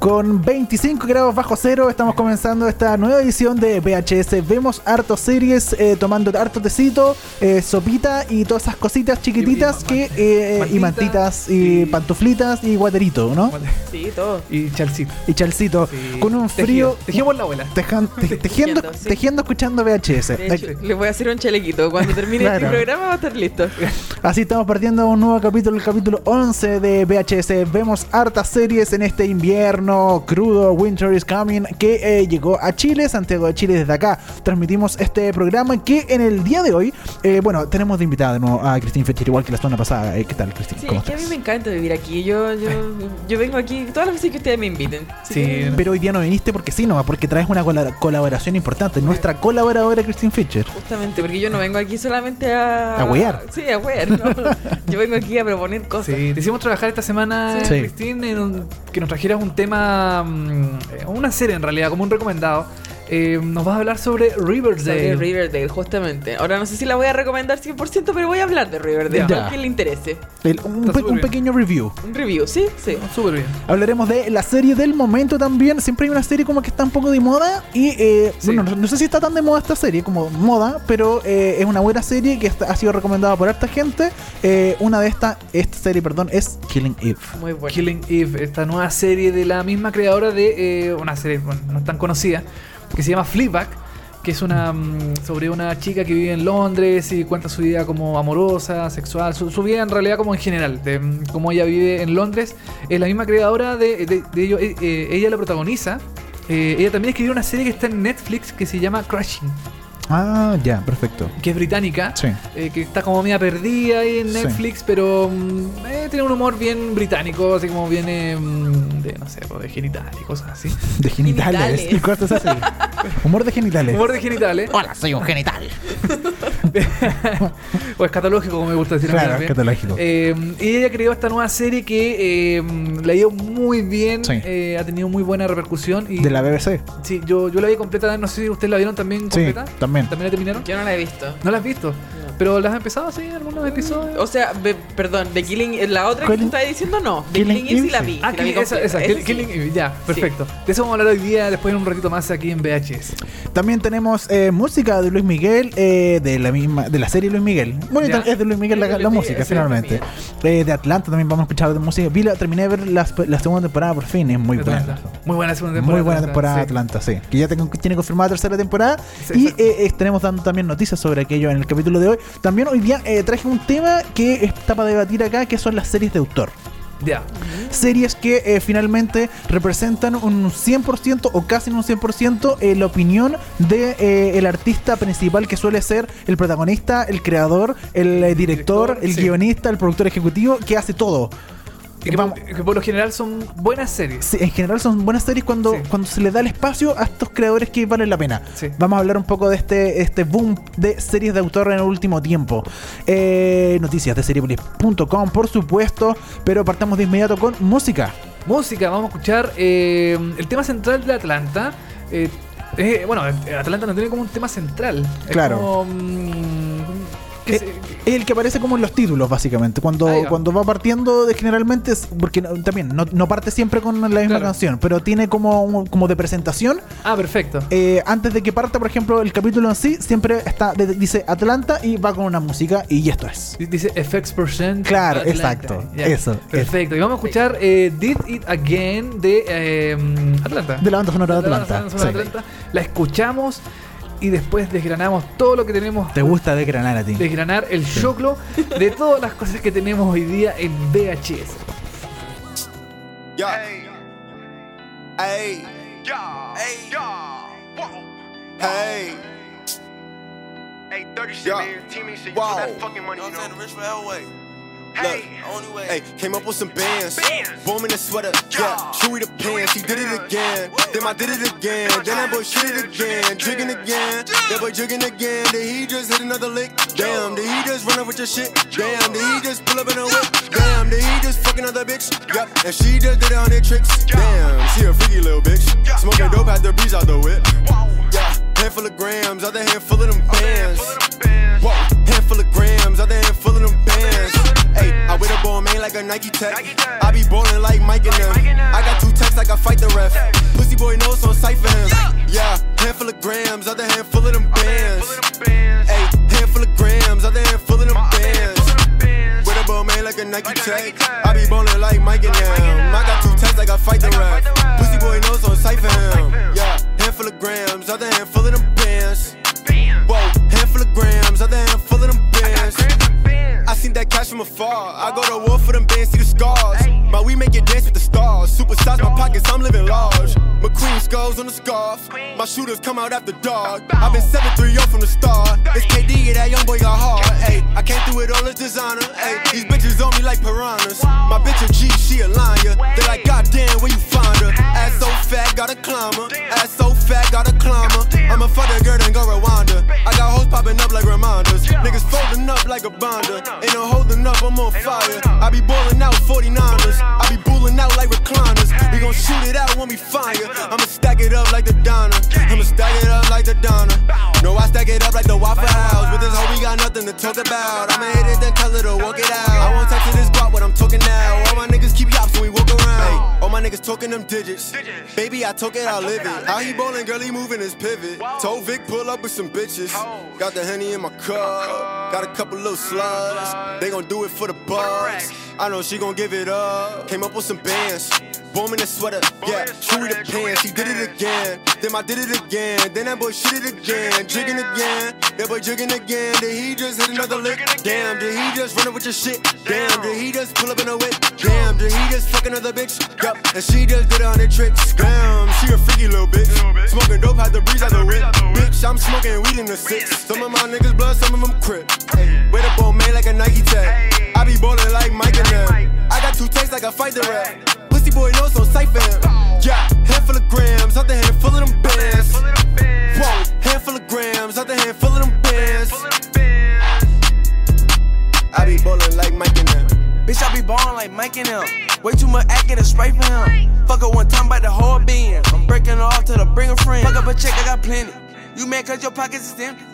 Con 25 grados bajo cero estamos comenzando esta nueva edición de VHS. Vemos hartos series, eh, tomando harto tecito, eh, sopita y todas esas cositas chiquititas Y- y que eh, y mantita, mantitas y y- pantuflitas y guaterito, ¿no? Sí, todo. Y chalcito. Y chalcito Sí. con un frío Tejido por la abuela. tejan- te- tejiendo, Tejiendo, sí. tejiendo escuchando VHS. De hecho, les voy a hacer un chalequito. Cuando termine Claro. este programa va a estar listo. Así estamos partiendo un nuevo capítulo, el capítulo 11 de VHS. Vemos hartas series en este invierno crudo, Winter is Coming, que eh, llegó a Chile, Santiago de Chile desde acá. Transmitimos este programa que en el día de hoy, eh, bueno, tenemos de invitada de nuevo a Cristín Fetcher, igual que la semana pasada. Eh, ¿Qué tal, Cristín? Sí, ¿Cómo es que a mí me encanta vivir aquí. Yo, yo, yo vengo aquí todas las veces que ustedes me inviten. Sí, que, Pero hoy día no viniste porque sí, nomás, porque traes una cola- colaboración importante. Nuestra colaboradora Cristín Fischer. Justamente, porque yo no vengo aquí solamente a... A huear. Sí, a no. Yo vengo aquí a proponer cosas. Sí, te hicimos trabajar esta semana, Sí. Cristín, en un- que nos trajeras un tema, mm, eh, una serie en realidad, como un recomendado. Eh, nos vas a hablar sobre Riverdale. Sobre Riverdale, justamente. Ahora no sé si la voy a recomendar 100%, pero voy a hablar de Riverdale, Ya. a quien le interese. El- un, pe- un pequeño review. Un review, ¿sí? Sí. Súper bien. Hablaremos de la serie del momento también. Siempre hay una serie como que está un poco de moda. Y eh, Sí. bueno, no, no sé si está tan de moda esta serie como moda, pero eh, es una buena serie que ha sido recomendada por harta gente. Eh, una de estas, esta serie, perdón, es Killing Eve. Muy bueno. Killing Eve, esta nueva serie de la misma creadora de eh, una serie bueno, no tan conocida, que se llama Fleabag, que es una mm, sobre una chica que vive en Londres y cuenta su vida como amorosa, sexual, su, vida en realidad como en general, de mm, cómo ella vive en Londres. Es la misma creadora de ello, eh, eh, ella la protagoniza. Eh, ella también escribió una serie que está en Netflix que se llama Crashing, Ah, ya, perfecto. que es británica. Sí. Eh, que está como media perdida ahí en Sí. Netflix, pero mm, eh, tiene un humor bien británico, así como viene mm, de, no sé, pues, de genital y cosas así. De genitales. Genitales. ¿Y esa serie? Humor de genitales. Humor de genitales. Hola, soy un genital. o escatológico, como me gusta decir. Claro, también. escatológico. Eh, y ella creó esta nueva serie que eh, le ha ido muy bien, Sí. eh, ha tenido muy buena repercusión. Y, De la BBC. Sí, yo, yo la vi completa, no sé si ustedes la vieron también Sí, completa. también. ¿También la terminaron? Yo no la he visto. ¿No la has visto? ¿Pero las has empezado así, algunos episodios? O sea, be- perdón, de Killing... La otra que Killing- tú estabas diciendo, no. De Killing Killing, Eve sí Eve, la vi. Ah, sí la vi Killing, esa, completa. esa, Esa Kill- sí. Killing Eve, ya, perfecto. De eso vamos a hablar hoy día, después en un ratito más aquí en VHS. También tenemos eh, música de Luis Miguel, eh, de la misma, de la serie Luis Miguel. Bueno, Ya. es de Luis Miguel la, de la música, sí, finalmente. Eh, de Atlanta también vamos a escuchar de música. Vi la- terminé de ver las- la segunda temporada por fin, es muy buena. Atlanta. Muy buena segunda temporada. Muy buena temporada sí. Atlanta, sí. Que ya tengo- tiene confirmada tercera temporada. Sí, y exacto. eh, estaremos dando también noticias sobre aquello en el capítulo de hoy. También hoy día eh, traje un tema que está para debatir acá, que son las series de autor. Ya. Series que eh, finalmente representan un 100% o casi un 100% eh, la opinión de eh, el artista principal que suele ser el protagonista, el creador, el director, Director, el sí. guionista, el productor ejecutivo, que hace todo. Que, Vamos- por, que por lo general son buenas series. Sí, en general son buenas series cuando, Sí. cuando se le da el espacio a estos creadores que valen la pena. Sí. Vamos a hablar un poco de este, este boom de series de autor en el último tiempo. Eh, noticias de seriepolis.com, por supuesto, pero partamos de inmediato con música. Música, vamos a escuchar eh, el tema central de Atlanta. Eh, bueno, Atlanta no tiene como un tema central. Es Claro. como, mm, que Es el que aparece como en los títulos, básicamente. Cuando, va. cuando va partiendo, de, generalmente, es- porque no- también no, no parte siempre con la misma Claro. canción, pero tiene como, como de presentación. Ah, perfecto. eh, antes de que parta, por ejemplo, el capítulo en sí, siempre está de- dice Atlanta y va con una música, y esto es. Dice FX%. Claro, Atlanta. exacto, eso, Perfecto. Y vamos a escuchar eh, Did It Again de eh, Atlanta. De la banda sonora de la Atlanta. banda sonora de sí. Atlanta. La escuchamos y después desgranamos todo lo que tenemos. Te gusta desgranar a ti. Desgranar el choclo de todas las cosas que tenemos hoy día en VHS. Hey. Hey. Hey. Hey, 30 shit, Yeah. man. Teammate shit. You Wow. that fucking money, You know what I'm know. saying? The rich for Elway. Look, hey, came up with some bands. Boom in the sweater, yeah. Chewy the pants, he did it again. Then I did it again. Then that boy shit it again. Jigging again. That boy jigging again. Then he just hit another lick. Damn, did he just run up with your shit? Damn, did he just pull up in a whip? Damn, did he just fuck another bitch? Yep, and she just did it on their tricks. Damn, she a freaky little bitch. Smoking dope, had the breeze out the whip. Yeah, handful of grams, other hand full of them bands. Whoa, handful of grams, other hand full of them bands. Hey, I with a ball man like a Nike tech. I be ballin' like Mike and them. I got two texts like I fight the ref. Pussy boy knows on sight for him. Yeah, handful of grams, other hand full of them bands. Hey, handful of grams, other hand full of them bands. With a ball man like a Nike tech. I be ballin' like Mike and them. I got two texts like I fight the ref. Pussy boy knows on sight for him. Yeah, handful of grams, other hand full of them bands. Whoa, handful of grams, other hand full of them bands. I seen that cash from afar. I go to war for them bands, see the scars. My we make it dance with the stars. Supersize my pockets, I'm living large. McQueen skulls on the scarf. My shooters come out after dark. I've been 7-3-0 from the start. It's KD, yeah, that young boy got hard. Ayy, I came through with all this designer. Ayy, these bitches on me like piranhas. My bitch a G, she a lion. They like, goddamn, where you find her? Ass so fat, gotta climb her. Ass so fat, gotta climb her. I'ma fuck that girl and go Rwanda. I got hoes popping up like reminders. Like a binder. Ain't no holding up, I'm on fire. I be boiling out 49ers. I be bulling out like recliners. We gon' shoot it out when we fire. I'ma stack it up like the Donna. I'ma stack it up like the Donna. No, I stack it up like the Waffle House. With this hoe, we got nothing to talk about. I'ma hit it, then tell her to walk it out. Niggas talking them digits. Baby, I took it, I live it. How he bowling, girl, he moving his pivot. Told Vic, pull up with some bitches. Got the honey in my cup. Got a couple little slugs. They gon' do it for the bucks. I know she gon' give it up. Came up with some bands. Boom in the sweater, yeah. Chewy the pants, he did it again. Then I did it again. Then that boy shit it again. Jigging again. That boy jigging again. Then he just hit another lick. Damn, did he just run up with your shit? Damn, did he just pull up in a whip? Damn, did he just fuck another bitch? Yup, and she just did it on her tricks. Damn, she a freaky little bitch. Smoking dope, had the breeze out the whip. Bitch, I'm smoking weed in the six. Some of my niggas blood, some of them crip. With a ball man like a Nike tag. I be ballin' like Mike and them. I got two takes like a fight the rap. Pussy boy knows for him. Yeah, handful of grams, other hand full of them bands. Whoa, handful of grams, other hand full of them bands. I be ballin' like Mike and them. Bitch, I be ballin' like Mike and them. Way too much act, get a spray for him. Fuck her one time by the whole being. I'm breaking off till I bring a friend. Fuck up a check, I got plenty. You mad cause your pockets is empty.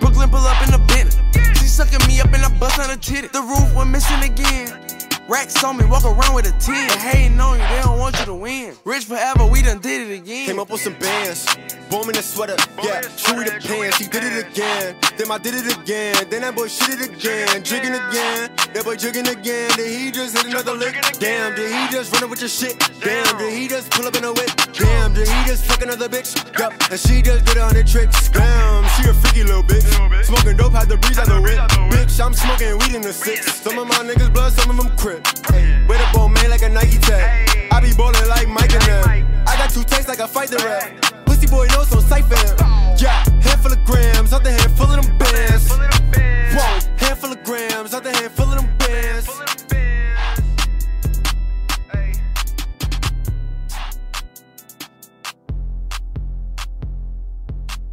Brooklyn pull up in the Bentley. She sucking me up and I bust on her titty. The roof went missing again. Racks on me, walk around with a 10. They hating on you, they don't want you to win. Rich forever, we done did it again. Came up with some bands. Boom in the sweater, yeah. Chewy the pants, he did it again. Then I did it again. Then that boy shit it again. Jigging again. That boy jigging again. Then he just hit another lick. Damn, did he just run up with your shit? Damn, did he just pull up in a whip? Damn, did he just fuck another bitch? Yup, and she just did on her tricks. Damn, she a freaky little bitch. Smoking dope, had the breeze out the whip. Bitch, I'm smoking weed in the six. Some of my niggas blood, some of them crip. With a ball man like a Nike tag. I be ballin' like Mike and them. I got two takes like I fight the rap. Pussy boy knows for him. Yeah, handful of grams, other hand full of them bands. Whoa, handful of grams, other hand full of them bands.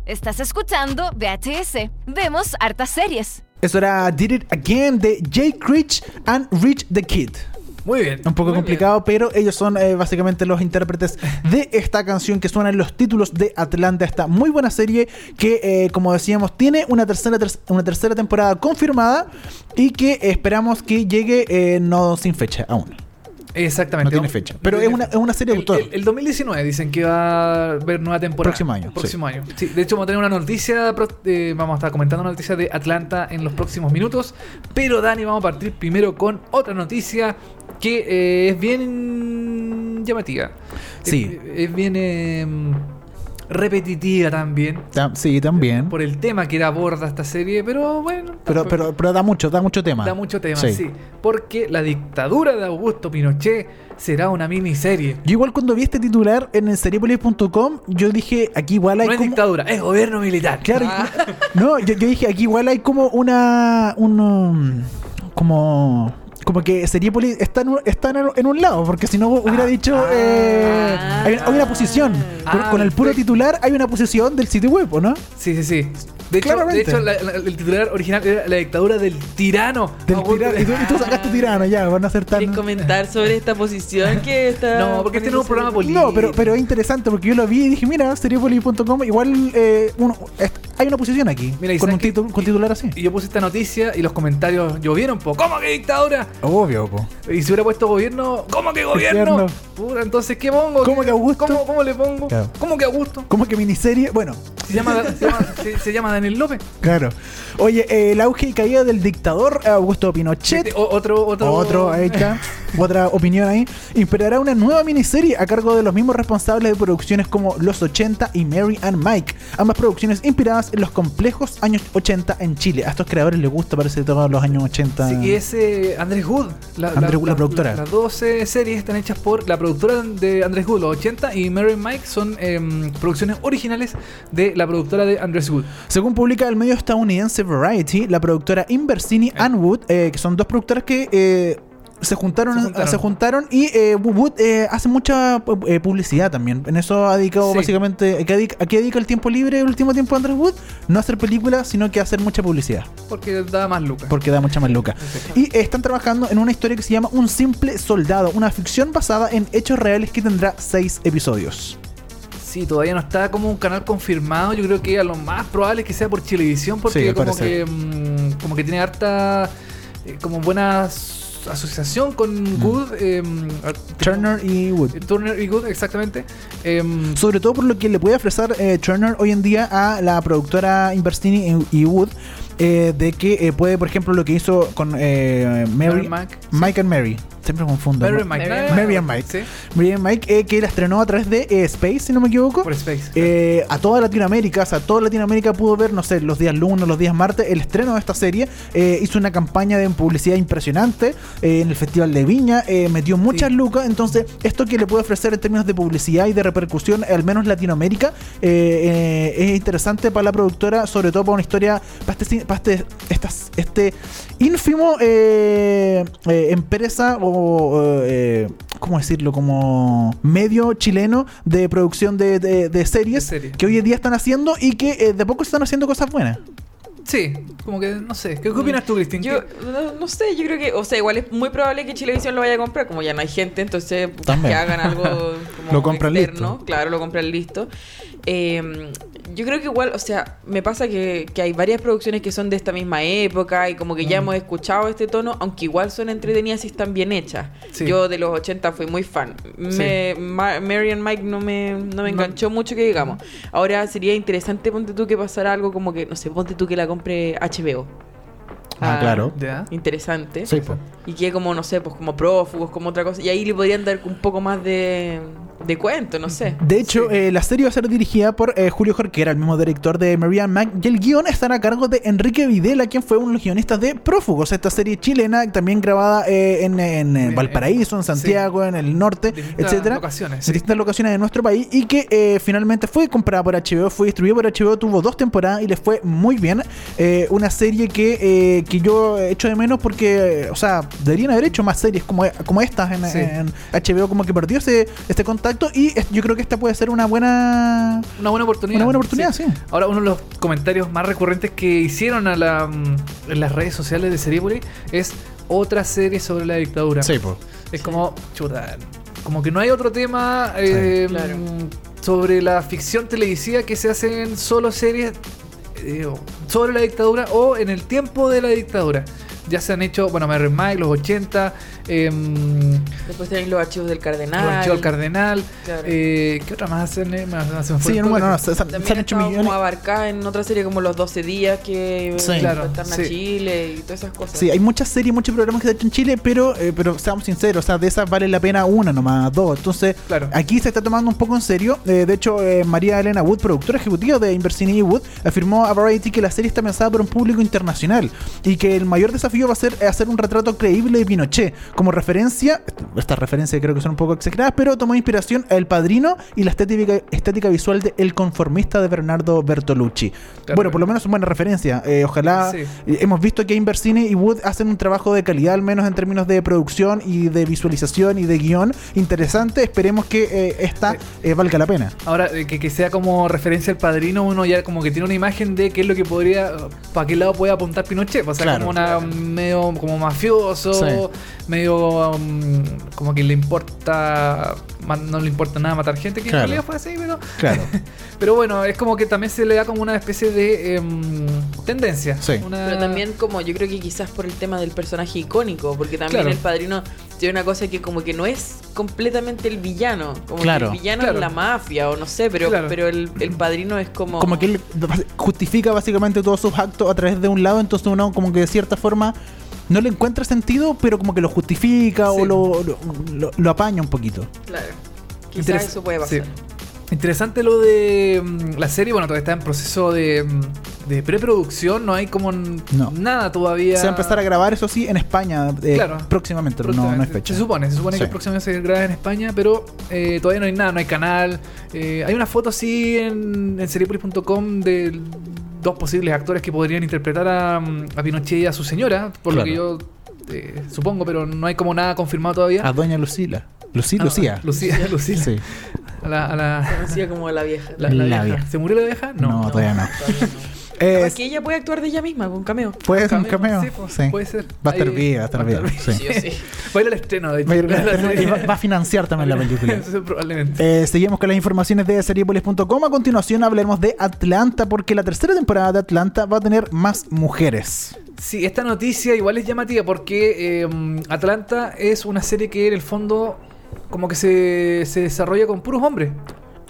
Estás escuchando VHS. Vemos hartas series. Eso era Did It Again de Jake Rich and Rich the Kid. Muy bien. Un poco complicado, pero ellos son eh, básicamente los intérpretes de esta canción que suena en los títulos de Atlanta. Esta muy buena serie que, eh, como decíamos, tiene una tercera, ter- una tercera temporada confirmada y que esperamos que llegue eh, no sin fecha aún. Exactamente. No tiene fecha. Pero es una, es una serie de autor. el- el 2019 dicen que va a haber nueva temporada. Próximo año, Próximo año. Sí, de hecho, vamos a tener una noticia. eh, vamos a estar comentando una noticia de Atlanta en los próximos minutos. Pero, Dani, vamos a partir primero con otra noticia que eh, es bien llamativa. Sí. Es, es bien eh, repetitiva también. Ta- Sí, también. Por el tema que aborda esta serie, pero bueno. Pero, pero, pero da mucho, da mucho tema. Da mucho tema, sí. Porque la dictadura de Augusto Pinochet será una miniserie. Yo igual cuando vi este titular en seriepolis.com, yo dije, aquí igual hay No es como... dictadura, es gobierno militar. Claro, Ah. no, yo, yo dije, aquí igual hay como una... Un, como como que Seriepolis está en, un- está en, un lado, porque si no hubiera dicho. eh, hay, hay una posición. Con, Ah, con el puro titular hay una posición del sitio web, ¿o no? Sí, sí, sí. De hecho, de Claramente. hecho la- la- el titular original era La dictadura del tirano. Del tirano. Y tú, y tú sacaste tirano, ya, van a ser tan. ¿Quieres comentar sobre esta posición que está.? No, porque este no es un programa político. No, pero, pero es interesante porque yo lo vi y dije, mira, seriepolis.com, igual eh, uno- hay una posición aquí. Mira, y con un con titular así. Y yo puse esta noticia y los comentarios llovieron, po. ¿Cómo que dictadura? Obvio, po. Y si hubiera puesto gobierno, ¿cómo que gobierno? Gobierno. Puta, entonces, ¿qué pongo? ¿Cómo ¿Qué- que Augusto? ¿Cómo, cómo le pongo? Claro. ¿Cómo que Augusto? ¿Cómo que miniserie? Bueno, Se llama, se llama, se- se llama Daniel López. claro. Oye, eh, el auge y caída del dictador Augusto Pinochet. O- otro, otro. Otro, ahí está. Otra opinión ahí. Inspirará una nueva miniserie a cargo de los mismos responsables de producciones como Los 80 y Mary and Mike. Ambas producciones inspiradas en los complejos años 80 en Chile. A estos creadores les gusta, parece, todos los años 80. Sí, y es eh, Andrés Wood. La, Andrés Wood, la productora. Las 12 series están hechas por la productora de Andrés Wood, los 80, y Mary and Mike son em, producciones originales de la productora de Andrés Wood. Según publica el medio estadounidense Variety, la productora Inversini and Wood, eh, que son dos productoras que eh, se, juntaron, Se juntaron. se juntaron y eh, Wood eh, hace mucha eh, publicidad también. En eso ha dedicado Sí. básicamente. ¿a qué, dedica, a qué dedica el tiempo libre el último tiempo Andrés Wood? No hacer películas, sino que hacer mucha publicidad. Porque da más lucas. Porque da mucha más loca. Y están trabajando en una historia que se llama Un simple soldado, una ficción basada en hechos reales que tendrá seis episodios. Sí, todavía no está como un canal confirmado. Yo creo que a lo más probable es que sea por Chilevisión, porque Sí, como, que, mm, como que tiene harta, eh, como buena s- asociación con Good. em, ar- Turner y Wood. Turner y Good, exactamente. Em, Sobre todo por lo que le puede ofrecer eh, Turner hoy en día a la productora Inversini y, y Wood. Eh, de que eh, puede, por ejemplo, lo que hizo con eh, Mary, Mary Mac, Mike and Mary. Siempre confundo. Mary and Mike. Mary- Mary and Mike. Sí, Mary and Mike, eh, que la estrenó a través de eh, Space, si no me equivoco. por Space. Eh, a toda Latinoamérica, o sea, toda Latinoamérica pudo ver, no sé, los días lunes, los días martes, el estreno de esta serie. Eh, hizo una campaña de publicidad impresionante eh, en el Festival de Viña, eh, metió muchas Sí. lucas. Entonces, esto que le puede ofrecer en términos de publicidad y de repercusión, al menos Latinoamérica, eh, eh, es interesante para la productora, sobre todo para una historia, para este, para este, estas- este ínfimo eh, eh, empresa o, eh, ¿cómo decirlo? Como medio chileno de producción de, de- de series De series. que hoy en día están haciendo y que eh, de poco están haciendo cosas buenas. Sí, como que no sé. ¿Qué, opinas tú, Cristín? Yo ¿Qué- no, no sé, yo creo que, o sea, igual es muy probable que Chilevisión lo vaya a comprar, como ya no hay gente, entonces También. que hagan algo como Lo compran externo, listo. claro, lo compran listo. Eh, yo creo que igual, o sea, me pasa que, que hay varias producciones que son de esta misma época y como que Mm. ya hemos escuchado este tono, aunque igual son entretenidas y están bien hechas. Sí. Yo de los 80 fui muy fan. Me, Ma- Mary and Mike no me, no me No. enganchó mucho que digamos. Ahora sería interesante, ponte tú que pasara algo como que, no sé, ponte tú que la compre HBO. Ah, claro. Ya. Interesante. Sí, po. Y que como, no sé, pues como prófugos, como otra cosa. Y ahí le podrían dar un poco más de, de cuento, no sé. De hecho, eh, la serie va a ser dirigida por eh, Julio Jorquera, el mismo director de Marianne Mac, y el guion estará a cargo de Enrique Videla, quien fue uno de los guionistas de Prófugos, esta serie chilena, también grabada eh, en, en, En- Valparaíso, en sí. Santiago, en el norte, Distintas etcétera. locaciones, En sí. distintas locaciones de nuestro país, y que eh, finalmente fue comprada por HBO, fue distribuida por HBO, tuvo dos temporadas y les fue muy bien. Eh, una serie que, eh, que yo echo de menos porque, o sea, deberían haber hecho más series como, como estas en, Sí. en HBO, como que perdió ese, este contacto, y yo creo que esta puede ser una buena Una buena oportunidad. una buena oportunidad, sí. Ahora, uno de los comentarios más recurrentes que hicieron a la, mm, en las redes sociales de Seriepolis es otra serie sobre la dictadura. Es como, chuta, como que no hay otro tema eh, claro. mm, sobre la ficción televisiva que se hacen solo series eh, sobre la dictadura o en el tiempo de la dictadura. Ya se han hecho, bueno, Mary Mike, los 80, em, Después tenéis los archivos del Cardenal. los Archivos del Cardenal. Claro. eh, ¿Qué otra más hacen? eh? Sí, no, bueno, no, se, se- han ha hecho millones. como abarcada en otra serie como Los 12 días que Sí. Claro, retorna sí. a Chile y todas esas cosas. Sí, hay muchas series, muchos programas que se han hecho en Chile, pero, eh, pero seamos sinceros, o sea, de esas vale la pena una nomás, dos. Entonces, Claro. aquí se está tomando un poco en serio. Eh, de hecho, eh, María Elena Wood, productora ejecutiva de Inversini y Wood, afirmó a Variety que la serie está pensada para un público internacional y que el mayor desafío va a ser hacer un retrato creíble de Pinochet. Como referencia, estas referencias creo que son un poco exageradas, pero tomó inspiración El Padrino y la estética, estética visual de El Conformista de Bernardo Bertolucci. Claro. Bueno, por lo menos es buena referencia. Eh, ojalá. Sí. eh, Hemos visto que Inversini y Wood hacen un trabajo de calidad, al menos en términos de producción y de visualización y de guion interesante. Esperemos que eh, esta eh, valga la pena. Ahora, que, que sea como referencia al padrino, uno ya como que tiene una imagen de qué es lo que podría, para qué lado puede apuntar Pinochet. O sea, Claro. como una medio como mafioso, Sí. medio um, como que le importa, no le importa nada matar gente, que Claro. en realidad fue así, pero, Claro. pero bueno, es como que también se le da como una especie de em, tendencia. Sí. Una- Pero también como yo creo que quizás por el tema del personaje icónico, porque también Claro. el padrino tiene una cosa que como que no es completamente el villano, como Claro. que el villano Claro. es la mafia o no sé, pero, Claro. pero el, el padrino es como... como que él justifica básicamente todos sus actos a través de un lado, entonces uno como que de cierta forma no le encuentra sentido, pero como que lo justifica Sí. o lo, lo, lo- lo apaña un poquito. Claro. Quizás Interes- eso puede pasar. sí. Interesante lo de mm, la serie, bueno, todavía está en proceso de, mm, de preproducción, no hay como No. nada todavía. Se va a empezar a grabar, eso sí, en España eh, Claro. próximamente, pero no, no hay Próximamente. fecha. Se supone, se supone Sí. que próximamente se graba en España, pero eh, todavía no hay nada, no hay canal. Eh, hay una foto así en, en seriepolis.com de dos posibles actores que podrían interpretar a, mm, a Pinochet y a su señora, por lo que yo eh, supongo, pero no hay como nada confirmado todavía. A Doña Lucila. Luci- Ah, Lucía. Lucía, Lucía. Sí. A la, a la- Conocida como la vieja. la- la La vieja. vieja. ¿Se murió la vieja? No, todavía no. todavía no. Eh, que ella puede actuar de ella misma, con cameo. ¿Puede ser un cameo? Sí, pues, Sí. puede ser. Va a estar bien, va a estar bien. sí. Sí o sí. Va a ir al estreno, de hecho. Va a ir- serie. y va- va a financiar también la película. Eso probablemente. Eh, seguimos con las informaciones de seriepolis.com. A continuación hablaremos de Atlanta, porque la tercera temporada de Atlanta va a tener más mujeres. Sí, esta noticia igual es llamativa porque eh, Atlanta es una serie que en el fondo como que se, se desarrolla con puros hombres.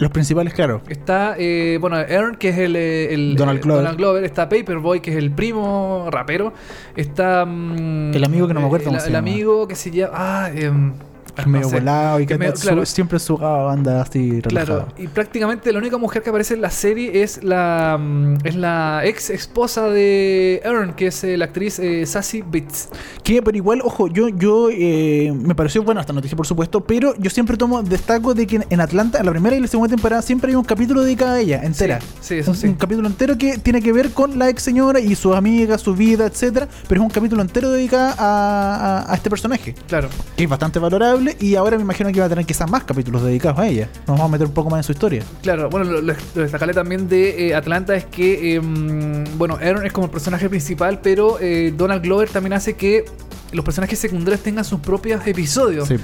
Los principales, claro. Está, eh, bueno, Aaron, que es el, eh, el- Donald eh, Glover. Está Paperboy, que es el primo rapero. Está... mm, El amigo que no me acuerdo el, cómo se el llama. amigo que se llama... Ah, em, Que no medio sé. volado y Que que medio- su- claro. siempre su banda así relajada. Claro, y prácticamente la única mujer que aparece en la serie es la mm, es la ex esposa de Aaron, que es eh, la actriz eh, Sassy Beats. Que, pero igual, ojo, yo, yo eh, me pareció buena esta noticia, por supuesto, pero yo siempre tomo, destaco de que en Atlanta, en la primera y la segunda temporada, siempre hay un capítulo dedicado a ella, entera. Sí, sí, eso un, sí. un capítulo entero que tiene que ver con la ex señora y sus amigas, su vida, etcétera, pero es un capítulo entero dedicado a, a- a este personaje, Claro. que es bastante valorable y ahora me imagino que va a tener quizás más capítulos dedicados a ella. Nos vamos a meter un poco más en su historia. Claro, bueno, lo, lo, también de eh, Atlanta es que, mm, bueno, Aaron es como el personaje principal, pero eh, Donald Glover también hace que los personajes secundarios tengan sus propios episodios. Sí,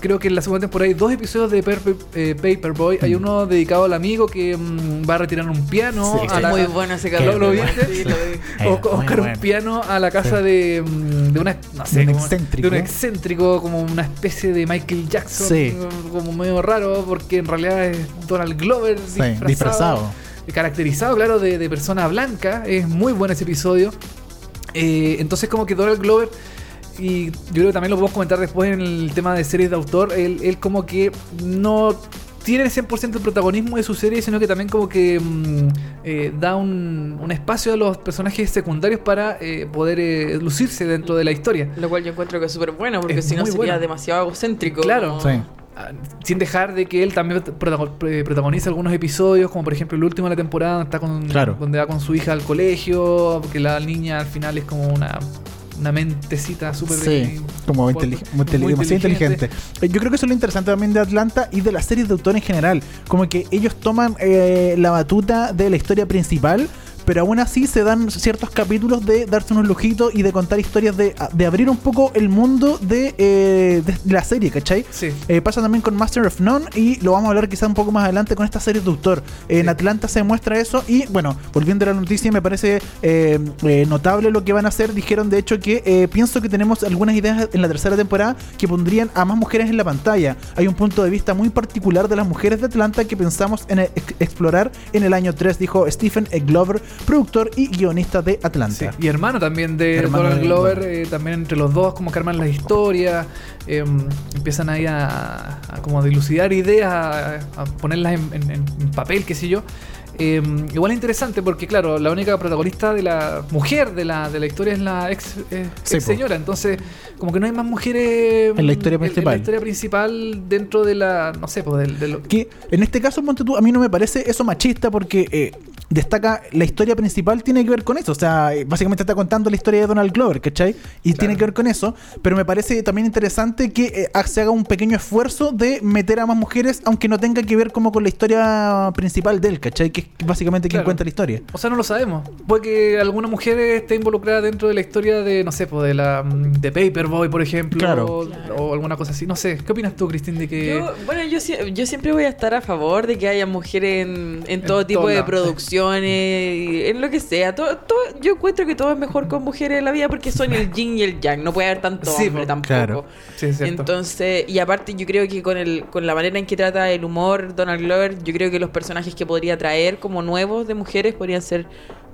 creo que en la segunda temporada hay dos episodios de Per- eh, Paperboy. Hay uno dedicado al amigo que mm, va a retirar un piano. Sí, a Es la- muy bueno ese. ¿Lo, lo viste? Vi. Eh, O- un piano a la casa Sí. de, mm, de una no sé, De un como- excéntrico. de un excéntrico como una especie de Michael Jackson Sí. como medio raro porque en realidad es Donald Glover Sí, disfrazado. caracterizado claro de, de persona blanca es muy bueno ese episodio Eh, entonces como que Donald Glover y yo creo que también lo podemos comentar después en el tema de series de autor él, él como que no tiene el 100% el protagonismo de su serie, sino que también como que mm, eh, da un, un espacio a los personajes secundarios para eh, poder eh, lucirse dentro de la historia. Lo cual yo encuentro que es súper bueno, porque si no sería bueno. demasiado egocéntrico. Claro. Sí. Ah, Sin dejar de que él también eh, protagoniza algunos episodios, como por ejemplo el último de la temporada, está con, Claro. donde va con su hija al colegio, porque la niña al final es como una, una mentecita súper... Sí, como muy- inteli- muy muy inteligente. Eh, Yo creo que eso es lo interesante también de Atlanta y de las series de autor en general. Como que ellos toman eh, la batuta de la historia principal, pero aún así se dan ciertos capítulos de darse unos lujitos y de contar historias, de, de abrir un poco el mundo de, eh, de la serie, ¿cachai? Sí. Eh, pasa también con Master of None y lo vamos a hablar quizá un poco más adelante con esta serie de autor. En Sí. Atlanta se muestra eso y bueno, volviendo a la noticia me parece eh, notable lo que van a hacer. Dijeron de hecho que pienso que tenemos algunas ideas en la tercera temporada que pondrían a más mujeres en la pantalla. Hay un punto de vista muy particular de las mujeres de Atlanta que pensamos en ex- explorar en el año 3, dijo Stephen E. Glover, productor y guionista de Sí, Atlanta. Y hermano también de Hermano Donald de Glover, Glover. eh, también entre los dos como que arman las historias, eh, empiezan ahí a, a como dilucidar ideas, a, a ponerlas en, en- en papel, qué sé yo. Eh, igual es interesante porque, claro, la única protagonista de la mujer de la, de la historia es la ex, eh, Sí, ex señora. Entonces, como que no hay más mujeres En la historia En, principal. la historia principal dentro de la, no sé, pues del, del- Que en este caso, ponte tú, a mí no me parece eso machista porque eh, destaca la historia principal tiene que ver con eso. O sea, eh, básicamente está contando la historia de Donald Glover, ¿cachai? Y tiene que ver con eso. Pero me parece también interesante que eh, se haga un pequeño esfuerzo de meter a más mujeres, aunque no tenga que ver como con la historia principal de él, ¿cachai? Que es básicamente quien Claro. cuenta la historia. O sea, no lo sabemos. Puede que alguna mujer esté involucrada dentro de la historia de, no sé, pues de la mm, de Paperboy, por ejemplo. Claro. O, o alguna cosa así. No sé. ¿Qué opinas tú, Cristín, de que. Yo, bueno, yo, yo siempre voy a estar a favor de que haya mujeres en, en todo tipo de producciones, en lo que sea. Todo, todo- yo encuentro que todo es mejor con mujeres en la vida porque son el yin y el yang. No puede haber tanto Sí, hombre po, tampoco. claro. Sí, es cierto. Entonces, y aparte yo creo que con el con la manera en que trata el humor Donald Glover, yo creo que los personajes que podría traer como nuevos de mujeres podrían ser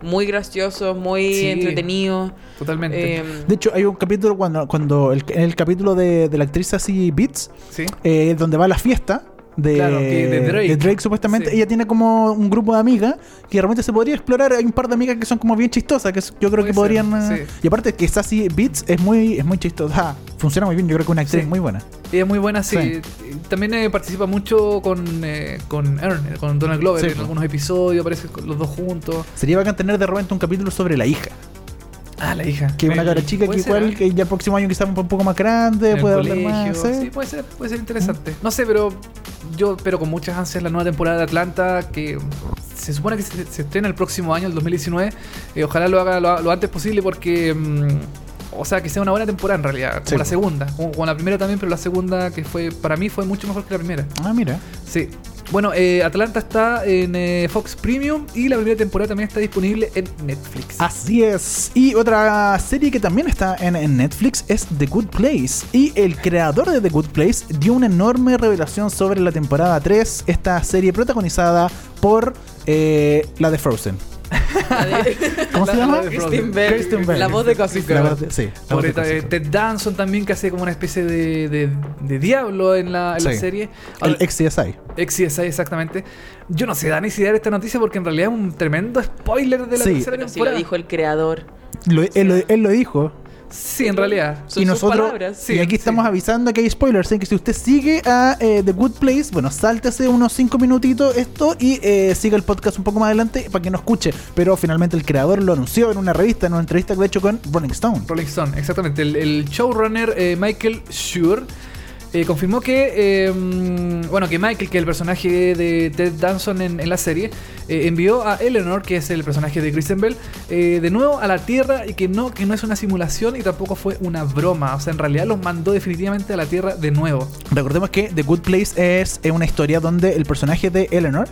muy graciosos, muy Sí. entretenidos. Totalmente. Em, De hecho, hay un capítulo cuando, cuando el, en el capítulo de, de la actriz así Beats, sí. eh, donde va a la fiesta de, Claro, que de Drake. supuestamente Sí. ella tiene como un grupo de amigas que realmente se podría explorar hay un par de amigas que son como bien chistosas que yo creo Puede que podrían eh, sí. y aparte que Sassy Beats es muy es muy chistosa Ah, funciona muy bien yo creo que es una actriz Sí. muy buena Ella es muy buena, sí. También eh, participa mucho con, eh, con Ern, con Donald Glover en algunos episodios, aparecen los dos juntos. sería bacán tener de repente un capítulo sobre la hija Ah, la hija. que es una Eh, cara chica que ser, igual ¿eh? que ya el próximo año quizás un poco más grande puede hablar colegio. más ¿sí? Sí, puede ser, puede ser interesante. No sé, pero yo espero con muchas ansias la nueva temporada de Atlanta, que se supone que se, se estrena el próximo año, el 2019. Eh, ojalá lo haga lo, lo antes posible porque... mm, o sea, que sea una buena temporada en realidad, como Sí. la segunda, como, como la primera también, pero la segunda que fue, para mí fue mucho mejor que la primera. ah mira Sí. Bueno, eh, Atlanta está en eh, Fox Premium y la primera temporada también está disponible en Netflix. Así es. Y otra serie que también está en, Netflix es The Good Place. Y el creador de The Good Place dio una enorme revelación sobre la temporada 3, esta serie protagonizada por eh, la de Frozen. La de- ¿Cómo se La- llama? de. Kristen Bell, Kristen Bell. la voz de Gossip La Girl. voz de- sí, la voz de ta- eh, Ted Danson también, que hace como una especie de, de, de diablo en la, en la Sí. serie. El ex CSI. ex CSI, exactamente. Yo no sé, Dani, si dar esta noticia porque en realidad es un tremendo spoiler de la Sí. tercera Pero si lo temporada. dijo el creador. Lo- él, lo- él lo dijo. Sí, en realidad. Son y sus nosotros, palabras. Sí, y aquí estamos sí. avisando que hay spoilers, así que si usted sigue a eh, The Good Place, bueno, sáltese unos 5 minutitos esto y eh, siga el podcast un poco más adelante para que no escuche. Pero finalmente el creador lo anunció en una revista, en una entrevista que ha hecho con Rolling Stone. Rolling Stone, exactamente. El, el showrunner eh, Michael Schur eh, confirmó que, mm, bueno, que Michael, que el personaje de Ted Danson en, la serie, eh, envió a Eleanor, que es el personaje de Kristen Bell, eh, de nuevo a la Tierra y que no, que no es una simulación y tampoco fue una broma. O sea, en realidad los mandó definitivamente a la Tierra de nuevo. Recordemos que The Good Place es una historia donde el personaje de Eleanor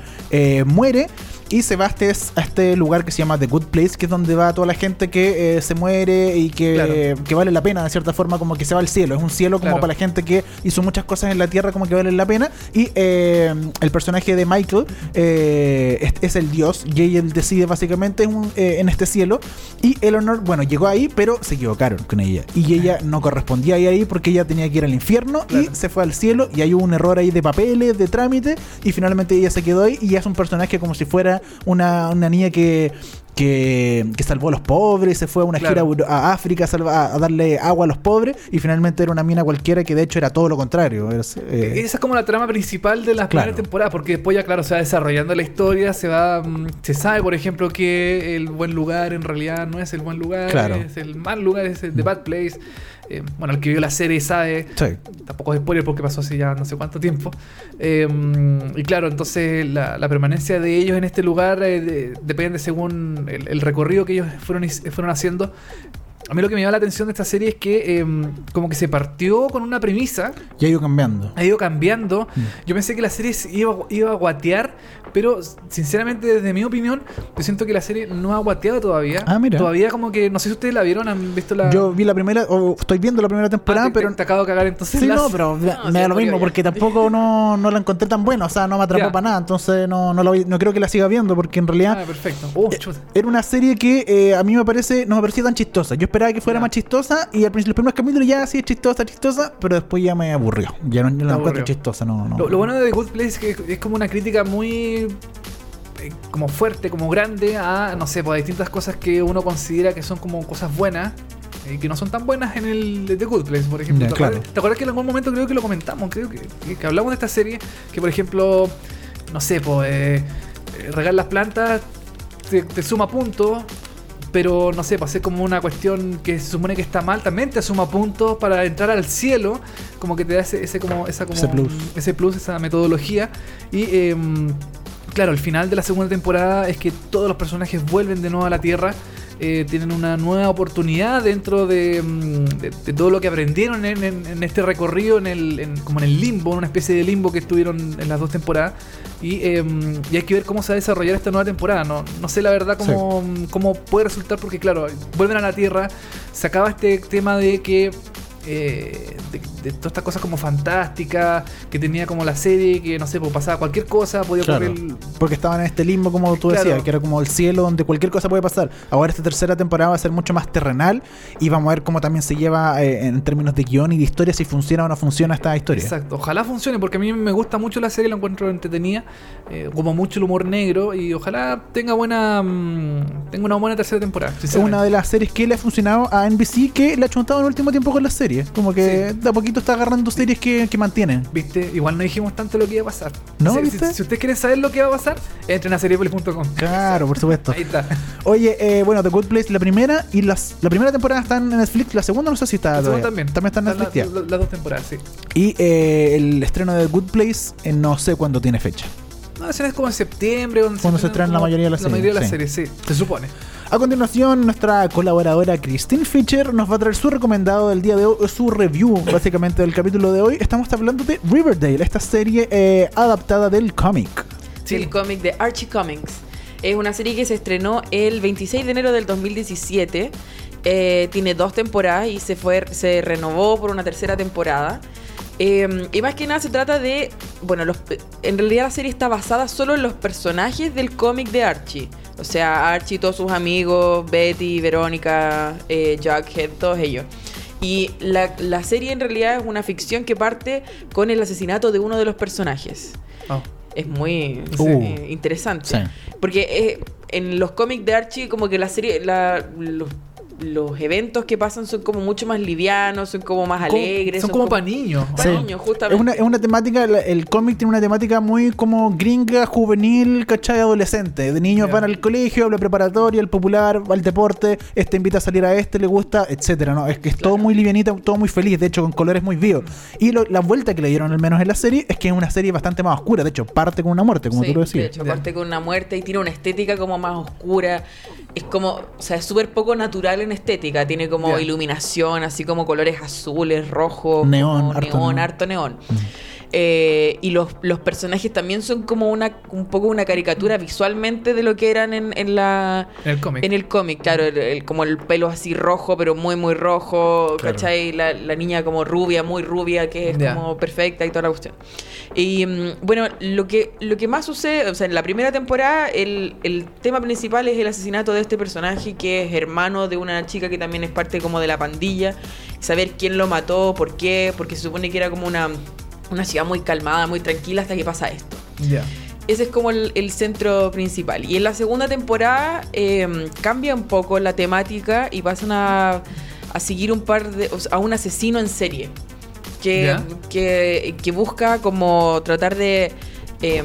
muere y se va a este, a este lugar que se llama The Good Place, que es donde va toda la gente que eh, se muere y que, Claro. que vale la pena, de cierta forma, como que se va al cielo. Es un cielo como Claro. para la gente que hizo muchas cosas en la tierra, como que valen la pena. Y eh, el personaje de Michael eh, es, es el dios y ella decide básicamente en, un- eh, en este cielo. Y Eleanor, bueno, llegó ahí, pero se equivocaron con ella. Y ella no correspondía ir ahí porque ella tenía que ir al infierno y se fue al cielo. Y hay un error ahí de papeles, de trámite. Y finalmente ella se quedó ahí y es un personaje como si fuera una, una niña que, que, que salvó a los pobres, se fue a una Claro. gira a África a, salva- a darle agua a los pobres. Y finalmente era una mina cualquiera que de hecho era todo lo contrario. Es, eh, Esa es como la trama principal de las Claro. primeras temporadas, porque después ya, claro, se va desarrollando la historia, se va, mm, se sabe, por ejemplo, que el buen lugar en realidad no es el buen lugar, Claro. es el mal lugar, es el The Bad Place. Eh, bueno, el que vio la serie sabe, sí. tampoco es spoiler porque pasó hace ya no sé cuánto tiempo. Eh, y claro, entonces la, la permanencia de ellos en este lugar eh, de- depende según el, el recorrido que ellos fueron, fueron haciendo. A mí lo que me llama la atención de esta serie es que eh, como que se partió con una premisa Ya ha ido cambiando. ha ido cambiando. Mm. Yo pensé que la serie se iba, iba a guatear, pero sinceramente, desde mi opinión, yo siento que la serie no ha guateado todavía. Ah, mira. Todavía como que, no sé si ustedes la vieron, han visto la... Yo vi la primera, o estoy viendo la primera Ah, temporada, te- pero te, acabo de cagar entonces. Sí, no, pero me- No, me sí, da lo mismo porque tampoco no, no la encontré tan buena, o sea, no me atrapó para nada, entonces no, no, la voy- no creo que la siga viendo porque en Ah, realidad perfecto. Oh, chuta. era una serie que eh, a mí me parece, no me parecía tan chistosa. Yo esperaba que fuera más chistosa y al principio, los primeros capítulos ya sí es chistosa, chistosa, pero después ya me aburrió. Ya no, no la encuentro chistosa, no, no. Lo, lo bueno de The Good Place es que es como una crítica muy eh, como fuerte, como grande, a, no sé, pues a distintas cosas que uno considera que son como cosas buenas. Y que no son tan buenas en el de The Good Place, por ejemplo. ¿Te, claro. acuerdas, ¿Te acuerdas que en algún momento creo que lo comentamos? Creo que, que- hablamos de esta serie. Que por ejemplo, no sé, pues eh, eh, regar las plantas te, te suma puntos. Pero no sé, pues es como una cuestión que se supone que está mal, también te suma puntos para entrar al cielo, como que te da ese, ese como, esa como Ese plus. ese plus, esa metodología. Y em, claro, el final de la segunda temporada es que todos los personajes vuelven de nuevo a la Tierra. Eh, tienen una nueva oportunidad dentro de, mm, de- de todo lo que aprendieron en, en- en este recorrido, en el, en- como en el limbo, una especie de limbo que estuvieron en las dos temporadas. Y, em, y hay que ver cómo se va a desarrollar esta nueva temporada. No, no sé la verdad cómo, cómo puede resultar, porque claro, vuelven a la Tierra, se acaba este tema de que eh, de, de todas estas cosas como fantásticas que tenía como la serie, que no sé, pues pasaba cualquier cosa, podía Claro. ocurrir. Porque estaban en este limbo, como tú Claro. decías, que era como el cielo donde cualquier cosa puede pasar. Ahora esta tercera temporada va a ser mucho más terrenal y vamos a ver cómo también se lleva eh, en términos de guion y de historia, si funciona o no funciona esta historia. Exacto, ojalá funcione porque a mí me gusta mucho la serie, la encuentro entretenida, eh, como mucho el humor negro y ojalá tenga buena mm, tenga una buena tercera temporada. Es una de las series que le ha funcionado a NBC que le ha chuntado en el último tiempo con las series. Como que de a poquito está agarrando series que, que mantienen. ¿Viste? Igual no dijimos tanto lo que iba a pasar. ¿No? Si, ¿Viste? si- si ustedes quieren saber lo que va a pasar, entren a seriepolis.com. Claro, por supuesto. Ahí está. Oye, eh, bueno, The Good Place, la primera y las, la primera temporada está en Netflix, la segunda no sé si está La segunda todavía. también. está en La- Netflix. ya. la- Las dos temporadas, sí. Y eh, el estreno de The Good Place eh, no sé cuándo tiene fecha. No, es como en septiembre. Cuando se estrena la mayoría de las La mayoría de las series, series, sí. Se supone. A continuación, nuestra colaboradora Christine Fischer nos va a traer su recomendado del día de hoy, su review básicamente del capítulo de hoy. Estamos hablando de Riverdale, esta serie eh, adaptada del cómic. Sí. el cómic de Archie Comics. Es una serie que se estrenó el 26 de enero del 2017. Eh, tiene dos temporadas y se fue se renovó por una tercera temporada. Eh, y más que nada se trata de. Bueno, los, en realidad la serie está basada solo en los personajes del cómic de Archie. O sea, Archie, todos sus amigos, Betty, Verónica, eh, Jughead, todos ellos. Y la, la serie en realidad es una ficción que parte con el asesinato de uno de los personajes. Oh. Es muy Uh. eh, interesante. Sí. Porque eh, en los cómics de Archie, como que la serie, la- los, los eventos que pasan son como mucho más livianos, son como más alegres. son como para niños. Para Sí. niños, justamente. Es una, es una temática, el cómic tiene una temática muy como gringa, juvenil, ¿cachai? Adolescente. De niños van al colegio, a la preparatoria, al popular, al deporte, este invita a salir a este, le gusta, etcétera, ¿no? Es que es todo muy livianita, todo muy feliz, de hecho, con colores muy vivos. Y lo- la vuelta que le dieron al menos en la serie es que es una serie bastante más oscura. De hecho, parte con una muerte, como Sí, tú lo De decías. hecho, Ya. aparte con una muerte y tiene una estética como más oscura. Es como, o sea, es súper poco natural en estética. Tiene como iluminación, así como colores azules, rojos, Neón, harto neón, neón. harto neón. Eh, y los, los personajes también son como una un poco una caricatura visualmente de lo que eran en, en la el cómic. en el cómic, claro, el- el- como el pelo así rojo, pero muy, muy rojo, Claro. ¿cachai? La, la niña como rubia, muy rubia, que es como perfecta y toda la cuestión. Y mm, bueno, lo que, lo que más sucede, o sea, en la primera temporada, el, el tema principal es el asesinato de este personaje que es hermano de una chica que también es parte como de la pandilla. Saber quién lo mató, por qué, porque se supone que era como una, una ciudad muy calmada, muy tranquila hasta que pasa esto. Ya. Ese es como el, el centro principal. Y en la segunda temporada eh, cambia un poco la temática y pasan a, a seguir un par de. o sea, a un asesino en serie. Que, que, que busca como tratar de. eh,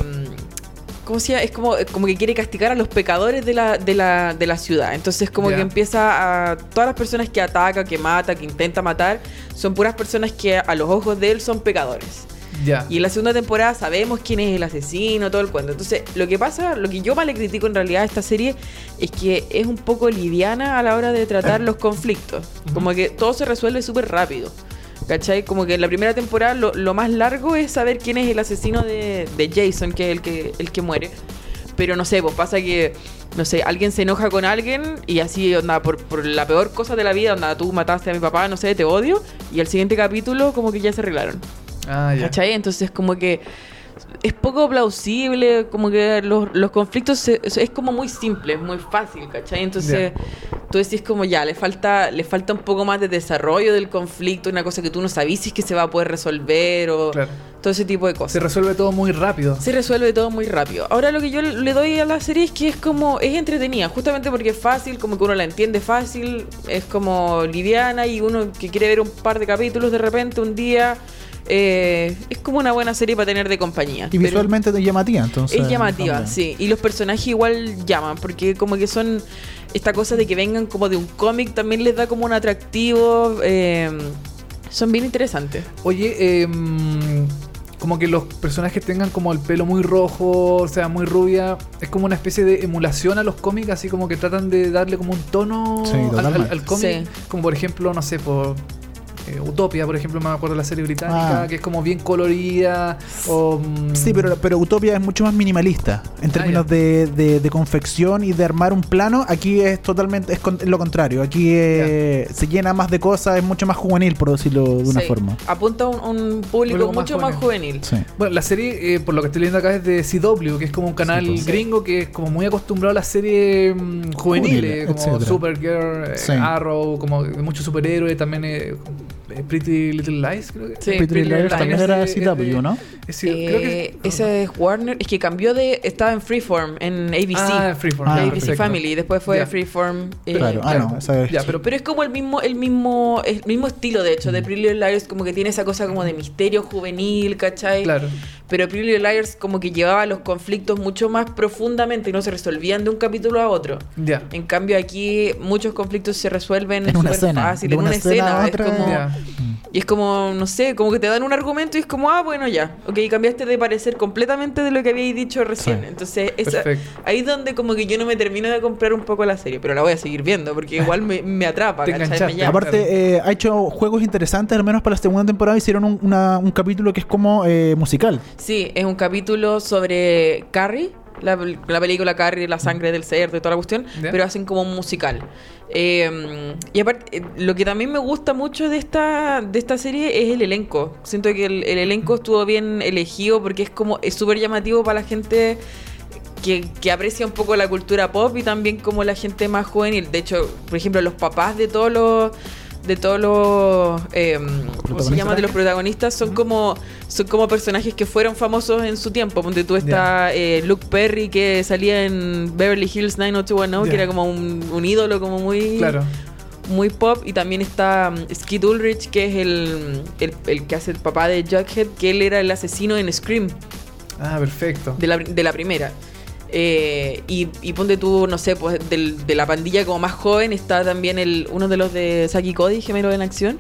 ¿Cómo se llama? Es como, como que quiere castigar a los pecadores de la, de la, de la ciudad. Entonces, como que empieza a. Todas las personas que ataca, que mata, que intenta matar, son puras personas que a los ojos de él son pecadores. Ya. Y en la segunda temporada sabemos quién es el asesino, todo el cuento. Entonces, lo que pasa, lo que yo más le critico en realidad a esta serie es que es un poco liviana a la hora de tratar los conflictos. Como que todo se resuelve súper rápido. ¿Cachai? Como que en la primera temporada lo, lo más largo es saber quién es el asesino de, de Jason, que es el que, el que muere. Pero no sé, pues pasa que, no sé, alguien se enoja con alguien y así, onda, por, por la peor cosa de la vida, onda, tú mataste a mi papá, no sé, te odio. Y el siguiente capítulo como que ya se arreglaron. Ah, ya. ¿Cachai? Entonces como que es poco plausible, como que los, los conflictos se- es, como muy simple, es muy fácil, ¿cachai? Entonces tú decís como ya, le falta, le falta un poco más de desarrollo del conflicto, una cosa que tú no sabes si es que se va a poder resolver o... Claro. todo ese tipo de Se cosas. resuelve todo muy rápido. Se resuelve todo muy rápido. Ahora lo que yo le doy a la serie es que es como, es entretenida, justamente porque es fácil, como que uno la entiende fácil, es como liviana y uno que quiere ver un par de capítulos de repente un día, eh, es como una buena serie para tener de compañía. Y visualmente es llamativa, entonces. es llamativa, también. sí. Y los personajes igual llaman, porque como que son esta cosa de que vengan como de un cómic también les da como un atractivo. eh, son bien interesantes. Oye, em, como que los personajes tengan como el pelo muy rojo, o sea, muy rubia. Es como una especie de emulación a los cómics, así como que tratan de darle como un tono Sí, al- al, totalmente. al cómic. Sí. Como por ejemplo, no sé, por eh, Utopia, por ejemplo, me acuerdo de la serie británica, Ah. que es como bien colorida. O, mm, Sí, pero, pero Utopia es mucho más minimalista en términos Ah, ya. de, de- de confección y de armar un plano. Aquí es totalmente es con- lo contrario. Aquí eh, se llena más de cosas, es mucho más juvenil, por decirlo de una Sí. forma. Apunta a un, un público más mucho más juvenil. Sí. Bueno, la serie, eh, por lo que estoy leyendo acá, es de CW, que es como un canal Sí, pues. gringo que es como muy acostumbrado a las series mm, juveniles, como etcétera. Supergirl, eh, Sí. Arrow, como de muchos superhéroes, también eh, Pretty Little Lies, creo que. Sí, Pretty Little Liars también era CW, ¿no? es creo que Eh, ese es Warner, es que cambió de. Estaba en Freeform, en ABC. Ah, Freeform. Ah, ABC perfecto. Family, después fue. Freeform. eh, Claro, ah, no, esa es- Ya, pero, Pero es como el mismo, el mismo, el mismo estilo, de hecho, de Pretty Little Liars, como que tiene esa cosa como de misterio juvenil, ¿cachai? claro. Pero Pretty Little Liars como que llevaba los conflictos mucho más profundamente y no se resolvían de un capítulo a otro. Ya. En cambio aquí muchos conflictos se resuelven En una escena, fácil, en una una escena escena. es otra. como- Ya. y es como, no sé, como que te dan un argumento y es como, ah, bueno, ya. Ok, cambiaste de parecer completamente de lo que habíais dicho recién. Sí. Entonces, esa- ahí es donde como que yo no me termino de comprar un poco la serie, pero la voy a seguir viendo porque igual me, me atrapa, Te. Me. Aparte, eh, ha hecho juegos interesantes, al menos para la segunda temporada. Hicieron un, una- un capítulo que es como eh, musical. Sí, es un capítulo sobre Carrie, la, la película Carrie, la sangre del cerdo y toda la cuestión, pero hacen como un musical. Eh, y aparte, eh, lo que también me gusta mucho de esta, de esta serie es el elenco. Siento que el, el elenco estuvo bien elegido porque es como, es súper llamativo para la gente que, que aprecia un poco la cultura pop y también como la gente más juvenil. De hecho, por ejemplo, los papás de todos los de todos los eh, ¿cómo se llama? de los protagonistas son como son como personajes que fueron famosos en su tiempo donde tú está eh, Luke Perry que salía en Beverly Hills 90210 que Ya. era como un, un ídolo como muy Claro. muy pop y también está um, Skid Ulrich que es el, el, el que hace el papá de Jughead que él era el asesino en Scream Ah, perfecto. de la, de la primera. Eh, y, y ponte tú, no sé, pues del- de la pandilla como más joven está también el uno de los de Saki Cody, Gemelo en Acción.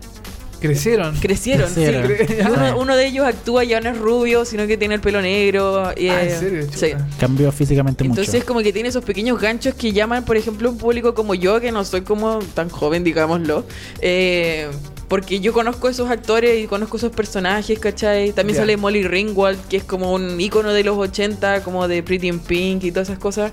Crecieron. Crecieron, Crecieron. sí. Uno, uno de ellos actúa ya no es rubio, sino que tiene el pelo negro. y, Ah, ¿en serio? Sí. Cambió físicamente Entonces mucho. como que tiene esos pequeños ganchos que llaman, por ejemplo, un público como yo, que no soy como tan joven, digámoslo. eh, porque yo conozco esos actores y conozco esos personajes, ¿cachai? También sale Molly Ringwald, que es como un ícono de los 80, como de Pretty in Pink y todas esas cosas.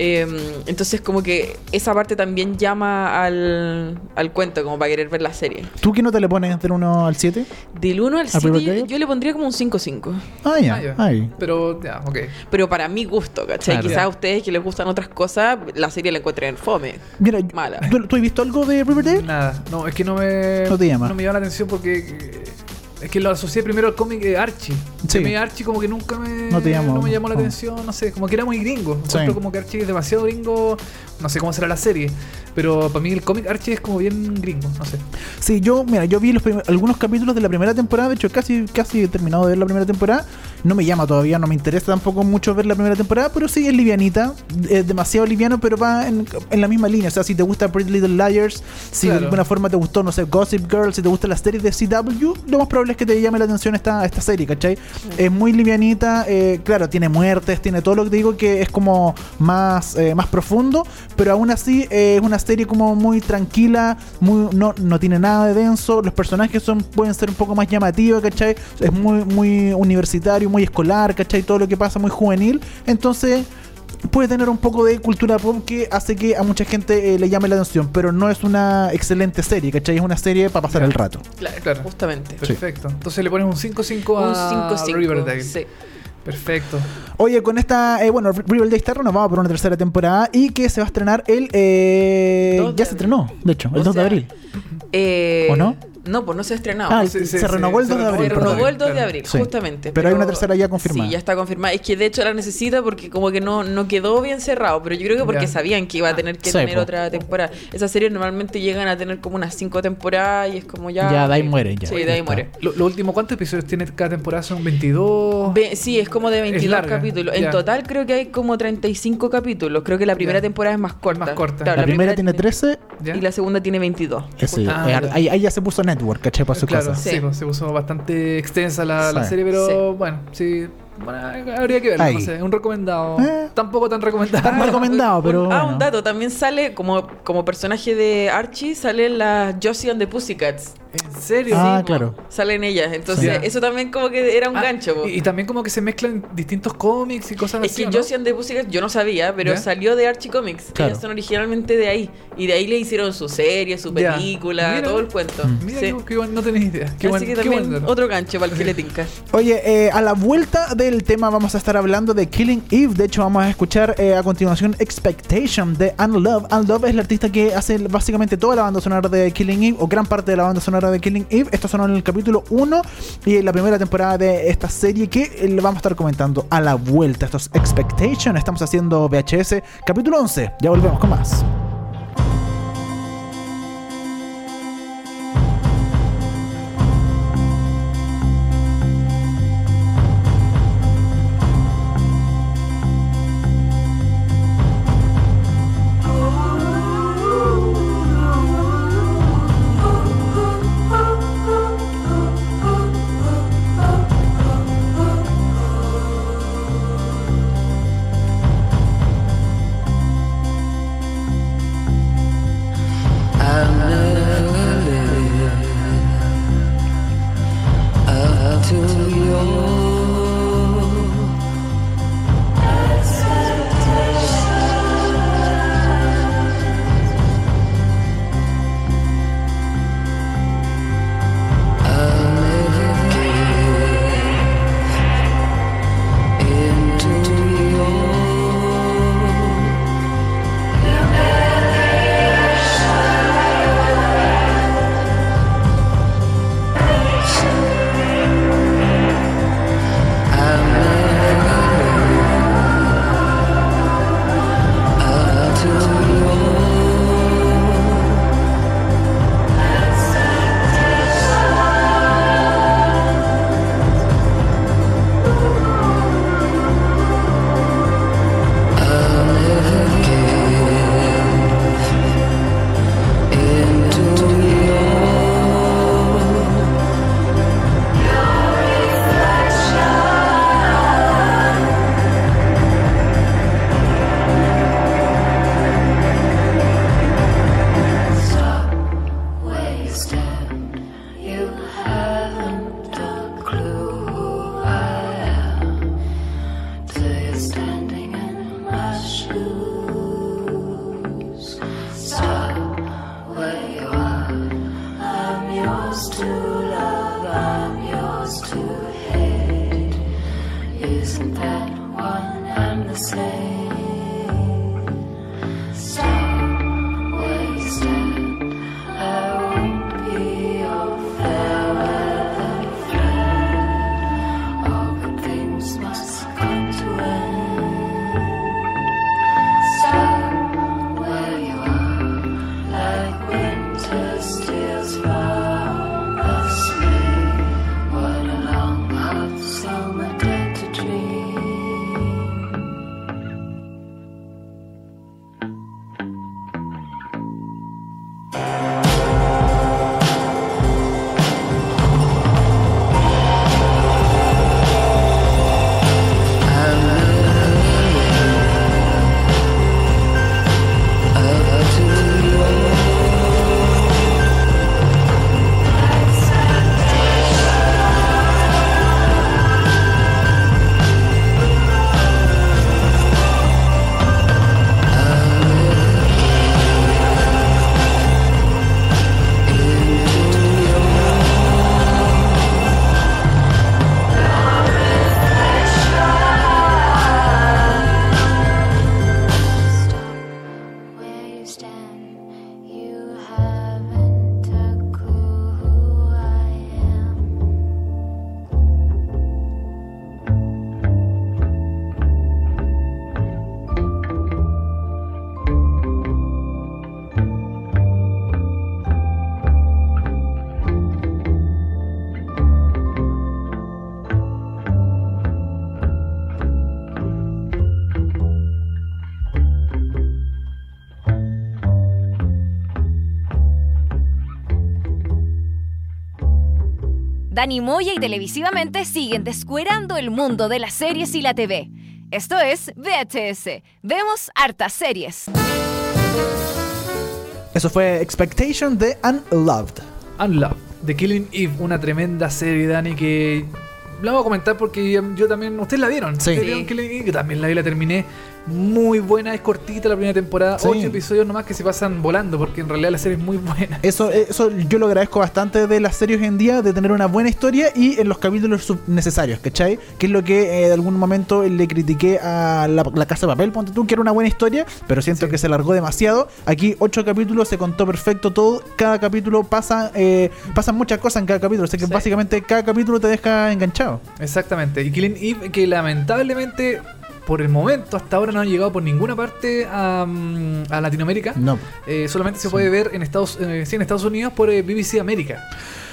Eh, entonces como que esa parte también llama al, al cuento, como para querer ver la serie. ¿Tú qué nota le pones del 1 al 7? Del 1 al ¿A 7 Private yo, yo le pondría como un 5-5. Ah, ya. Ah, ya. Ahí. Pero, ya, ok. Pero para mi gusto, ¿cachai? Claro. Quizás a ustedes que les gustan otras cosas, la serie la encuentren fome. Mira, Mala. ¿tú, tú has visto algo de Riverdale? Nada. No, es que no me. No te llama. No me llama la atención porque. Es que lo asocié primero al cómic de Archie. Sí. Mí Archie como que nunca me, No te llamó. no me llamó la No. atención, no sé, como que era muy gringo. Sí. Como que Archie es demasiado gringo, no sé cómo será la serie, pero para mí el cómic Archie es como bien gringo, no sé. Sí, yo, mira, yo vi los algunos capítulos de la primera temporada, de hecho casi, casi he terminado de ver la primera temporada. No me llama todavía, no me interesa tampoco mucho ver la primera temporada, pero sí es livianita, es demasiado liviano, pero va en, en la misma línea. O sea, si te gusta Pretty Little Liars, si de alguna forma te gustó, no sé, Gossip Girl, si te gusta la serie de CW, lo más probable es que te llame la atención esta, esta serie, ¿cachai? Es muy livianita, eh, claro, tiene muertes, tiene todo lo que te digo que es como más, eh, más profundo, pero aún así eh, es una serie como muy tranquila, muy, no, no tiene nada de denso, los personajes son, pueden ser un poco más llamativos, ¿cachai? Es muy, muy universitario, muy escolar, ¿cachai? Todo lo que pasa muy juvenil, entonces puede tener un poco de cultura pop que hace que a mucha gente eh, le llame la atención, pero no es una excelente serie, ¿cachai? Es una serie para pasar el rato. Claro, Claro. justamente. Perfecto. Entonces le pones un 5-5 Un a 5-5. Riverdale. Sí. Perfecto. Oye, con esta, eh, bueno, Riverdale Star nos vamos por una tercera temporada y que se va a estrenar el... eh, ya se abril. estrenó, de hecho, el O 2 de abril. Eh, ¿O no? No, pues no se ha estrenado. Ah, se- se, se- renovó el se 2 de abril. Se renovó el 2 de claro. abril, Sí. justamente. Pero hay una tercera ya confirmada. Sí, ya está confirmada. Es que de hecho la necesita porque como que no, no quedó bien cerrado, pero yo creo que porque Ya. sabían que iba a tener que Sí, tener po. otra temporada. Esas series normalmente llegan a tener como unas 5 temporadas y es como ya... Ya, de ahí mueren, ya. Sí, de ahí muere. Lo, lo último, ¿cuántos episodios tiene cada temporada? Son 22. Ve- sí, es como de 22 larga, capítulos. ya. En total creo que hay como 35 capítulos. Creo que la primera Ya. temporada es más corta. más corta. Claro, La, primera tiene 13 ¿Ya? Y la segunda tiene 22. Ese, Ah, eh, ya. ahí, ahí ya se puso Network, ¿cachai? Para su claro, sí, Sí. pues, se puso bastante extensa la, serie, pero Sí. bueno, sí. Bueno, habría que verlo, Ahí. no sé, un recomendado. Eh. Tampoco tan recomendado. Tan recomendado, pero. Un- ah, bueno. un dato. También sale como, como personaje de Archie, sale la Josie and the Pussycats. ¿En serio? Ah, po. claro. Salen ellas. Entonces, Sí. eso también como que era un Ah, gancho. po. Y, y también como que se mezclan distintos cómics y cosas Es así. que ¿o no? The Pussycats yo no sabía, pero ¿Ya? salió de Archie Comics. Claro. Ellas son originalmente de ahí. Y de ahí le hicieron su serie, su película, Mira. todo el cuento. Mira, Sí. qué, bueno, no tenés idea. Qué Así buen, que qué también buen otro gancho para el que le tinca. Oye, eh, a la vuelta del tema vamos a estar hablando de Killing Eve. De hecho, vamos a escuchar eh, a continuación Expectation de Unlove. Unlove es la artista que hace básicamente toda la banda sonora de Killing Eve, o gran parte de la banda sonora de Killing Eve. Esto sonó en el capítulo 1 y en la primera temporada de esta serie que eh, le vamos a estar comentando a la vuelta. Esto es Expectation. Estamos haciendo VHS, capítulo 11. Ya volvemos con más. Dani Moya y televisivamente siguen descuerando el mundo de las series y la TV. Esto es VHS. Vemos hartas series. Eso fue Expectation de Unloved. Unloved, The Killing Eve, una tremenda serie, Dani, que la voy a comentar porque yo también. ¿Ustedes la vieron? Sí. ¿Ustedes vieron Killing Eve? Yo también la vi, la terminé. Muy buena, es cortita la primera temporada. Sí. Ocho episodios nomás que se pasan volando porque en realidad la serie es muy buena. Eso, eso yo lo agradezco bastante de las series hoy en día, de tener una buena historia y en los capítulos necesarios, ¿cachai? Que es lo que eh, de algún momento le critiqué a la, la Casa de Papel, ponte tú, que era una buena historia, pero siento Sí. que se largó demasiado. Aquí ocho capítulos, se contó perfecto todo, cada capítulo pasa, eh, pasan muchas cosas en cada capítulo, así que Sí. básicamente cada capítulo te deja enganchado. Exactamente. Y Killing Eve, que lamentablemente, por el momento, hasta ahora no han llegado por ninguna parte a, mm, a Latinoamérica. No. Eh, solamente se puede ver en Estados, eh, sí, en Estados Unidos por eh, BBC América.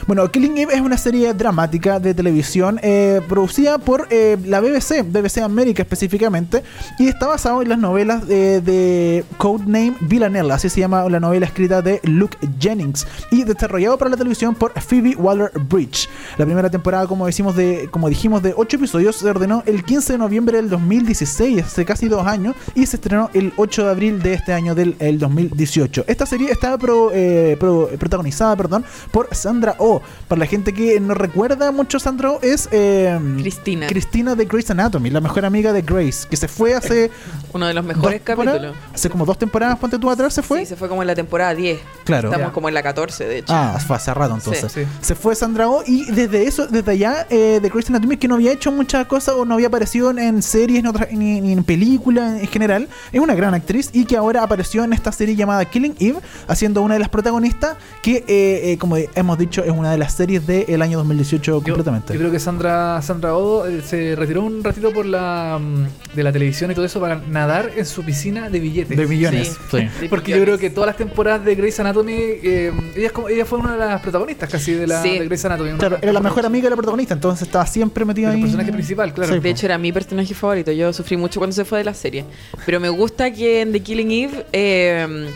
Bueno, Killing Eve es una serie dramática de televisión eh, producida por eh, la BBC, BBC América específicamente, y está basado en las novelas de, de Codename Villanelle, así se llama la novela escrita de Luke Jennings, y desarrollado para la televisión por Phoebe Waller-Bridge. La primera temporada, como, decimos de, como dijimos, de 8 episodios, se ordenó el 15 de noviembre del 2016, hace casi dos años, y se estrenó el 8 de abril de este año del el 2018. Esta serie está pro- eh, pro- protagonizada perdón, por Sandra Oh. Para la gente que no recuerda mucho Sandra Oh, es eh, Cristina. Cristina de Grey's Anatomy, la mejor amiga de Grace, que se fue hace. Uno de los mejores capítulos. Hace como dos temporadas, ponte tú atrás, se fue. Sí, se fue como en la temporada 10. Claro. Estamos como en la 14, de hecho. Ah, fue hace rato entonces. Sí, sí. Se fue Sandra Oh y desde eso, desde allá eh, de Grey's Anatomy que no había hecho muchas cosas o no había aparecido en, en series otras- ni, ni en películas en general. Es una gran actriz y que ahora apareció en esta serie llamada Killing Eve, haciendo una de las protagonistas que, eh, eh, como hemos dicho, es una de las series del año 2018 Yo- completamente. Yo, creo que Sandra Sandra Odo eh, se retiró un ratito por la mm, de la televisión y todo eso para nadar en su piscina de billetes. de millones. Sí. sí. De Porque yo millones. creo que todas las temporadas de Grey's Anatomy, eh, ella, es como- ella fue una de las protagonistas casi de, la, Sí. de Grey's Anatomy. una- Claro, era la mejor amiga de la protagonista, entonces estaba siempre metida El ahí. personaje principal, claro. Sí. De hecho, era mi personaje favorito. Yo sufrí mucho cuando se fue de la serie. Pero me gusta que en The Killing Eve, eh,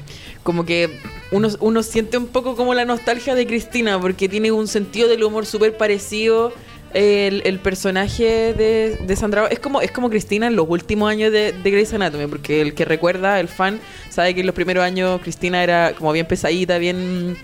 como que uno, uno siente un poco como la nostalgia de Cristina, porque tiene un sentido del humor súper parecido. El, el personaje de, de Sandra es como es como Cristina en los últimos años de, de Grey's Anatomy, porque el que recuerda, el fan, sabe que en los primeros años Cristina era como bien pesadita, bien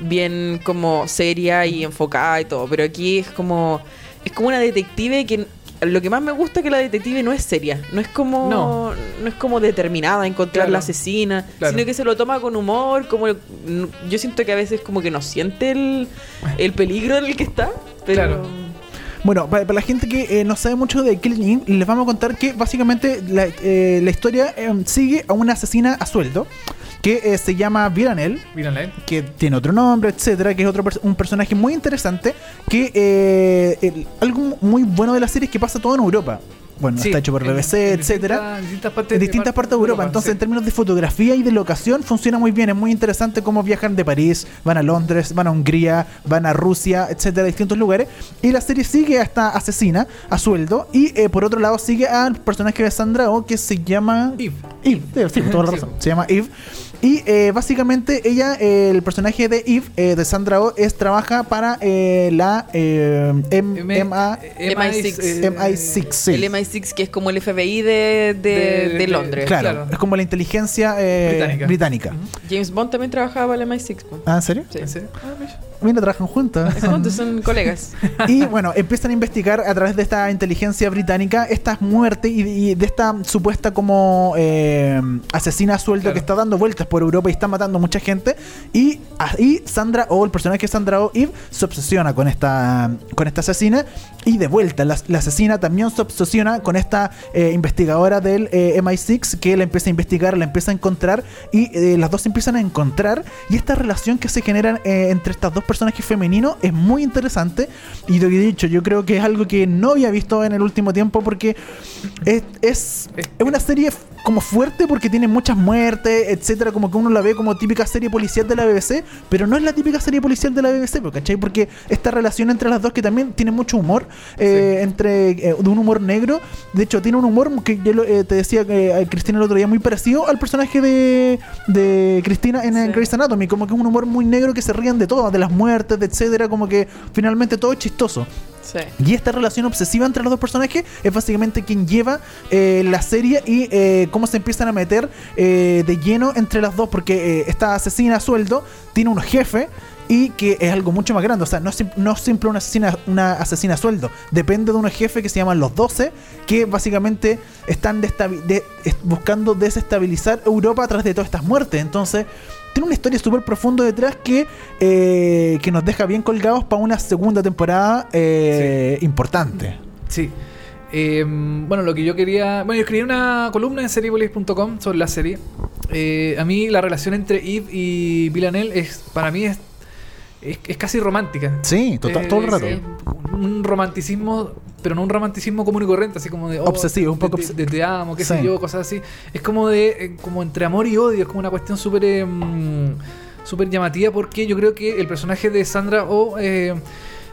bien como seria y enfocada y todo, pero aquí es como es como una detective que lo que más me gusta es que la detective no es seria, no es como No. no, es como determinada a encontrar Claro. la asesina, Claro. sino que se lo toma con humor, como yo siento que a veces como que no siente el, el peligro en el que está, pero Claro. Bueno, para, para la gente que eh, no sabe mucho de Killing Eve, les vamos a contar que básicamente la, eh, la historia eh, sigue a una asesina a sueldo que eh, se llama Viranel, ¿eh? que tiene otro nombre, etcétera, que es otro un personaje muy interesante, que eh, el- algo muy bueno de la serie es que pasa todo en Europa. Bueno, Sí, está hecho por BBC, en etcétera. en distintas partes, En distintas partes de Europa, entonces sí. en términos de fotografía y de locación funciona muy bien, es muy interesante cómo viajan de París, van a Londres, van a Hungría, van a Rusia, etcétera, distintos lugares. Y la serie sigue a esta asesina a sueldo y eh, por otro lado sigue al personaje de Sandra Oh que se llama Eve. Eve, sí, toda la razón. Se llama Eve. Y eh, básicamente ella, eh, el personaje de Eve, eh, de Sandra Oh, es trabaja para eh, la eh, M- M- MA MI6. eh, MI6. sí. el MI6 que es como el FBI de, de, De- de Londres. Claro, Claro. es como la inteligencia eh, Británica. británica. James Bond también trabajaba para el MI6. po. Ah, ¿en serio? Sí. ¿En serio? Ah, mira. Trabajan juntas. Son, son colegas. Y bueno, empiezan a investigar a través de esta inteligencia británica estas muertes y, y de esta supuesta como eh, asesina a sueldo Claro. que está dando vueltas por Europa y está matando mucha gente. Y ahí Sandra O, el personaje de Sandra O, Eve, se obsesiona con esta, con esta asesina. Y de vuelta, la, la asesina también se obsesiona con esta eh, investigadora del eh, MI6 que la empieza a investigar, la empieza a encontrar y eh, las dos se empiezan a encontrar. Y esta relación que se genera eh, entre estas dos personajes femeninos es muy interesante. Y lo que he dicho, yo creo que es algo que no había visto en el último tiempo porque es, es, es una serie como fuerte porque tiene muchas muertes, etcétera, como que uno la ve como típica serie policial de la BBC, pero no es la típica serie policial de la BBC, ¿po? ¿cachai? Porque esta relación entre las dos que también tiene mucho humor, eh, entre eh, de un humor negro, de hecho tiene un humor que yo lo- eh, te decía que eh, Cristina el otro día muy parecido al personaje de, de Cristina en, Sí. Grey's Anatomy, como que es un humor muy negro que se ríen de todo, de las muertes, de etcétera, como que finalmente todo es chistoso. Y esta relación obsesiva entre los dos personajes es básicamente quien lleva eh, la serie y eh, cómo se empiezan a meter eh, de lleno entre las dos, porque eh, esta asesina sueldo tiene unos jefes y que es algo mucho más grande, o sea, no es, no es simple una asesina, una asesina a sueldo, depende de unos jefes que se llaman los 12, que básicamente están de- buscando desestabilizar Europa a través de todas estas muertes, entonces tiene una historia súper profunda detrás que, eh, que nos deja bien colgados para una segunda temporada eh, importante. Sí. Eh, bueno, lo que yo quería. Bueno, yo escribí una columna en seriepolis.com sobre la serie. A mí la relación entre Eve y Villanelle es, para mí es, es, es casi romántica. Sí, to- to- Eh, todo el rato. sí, un romanticismo, pero no un romanticismo común y corriente, así como de. oh, Obsesivo, un poco de, de- de te amo, qué Sí. sé yo, cosas así. Es como de. eh, como entre amor y odio, es como una cuestión súper. eh, mm, súper llamativa porque yo creo que el personaje de Sandra O. eh,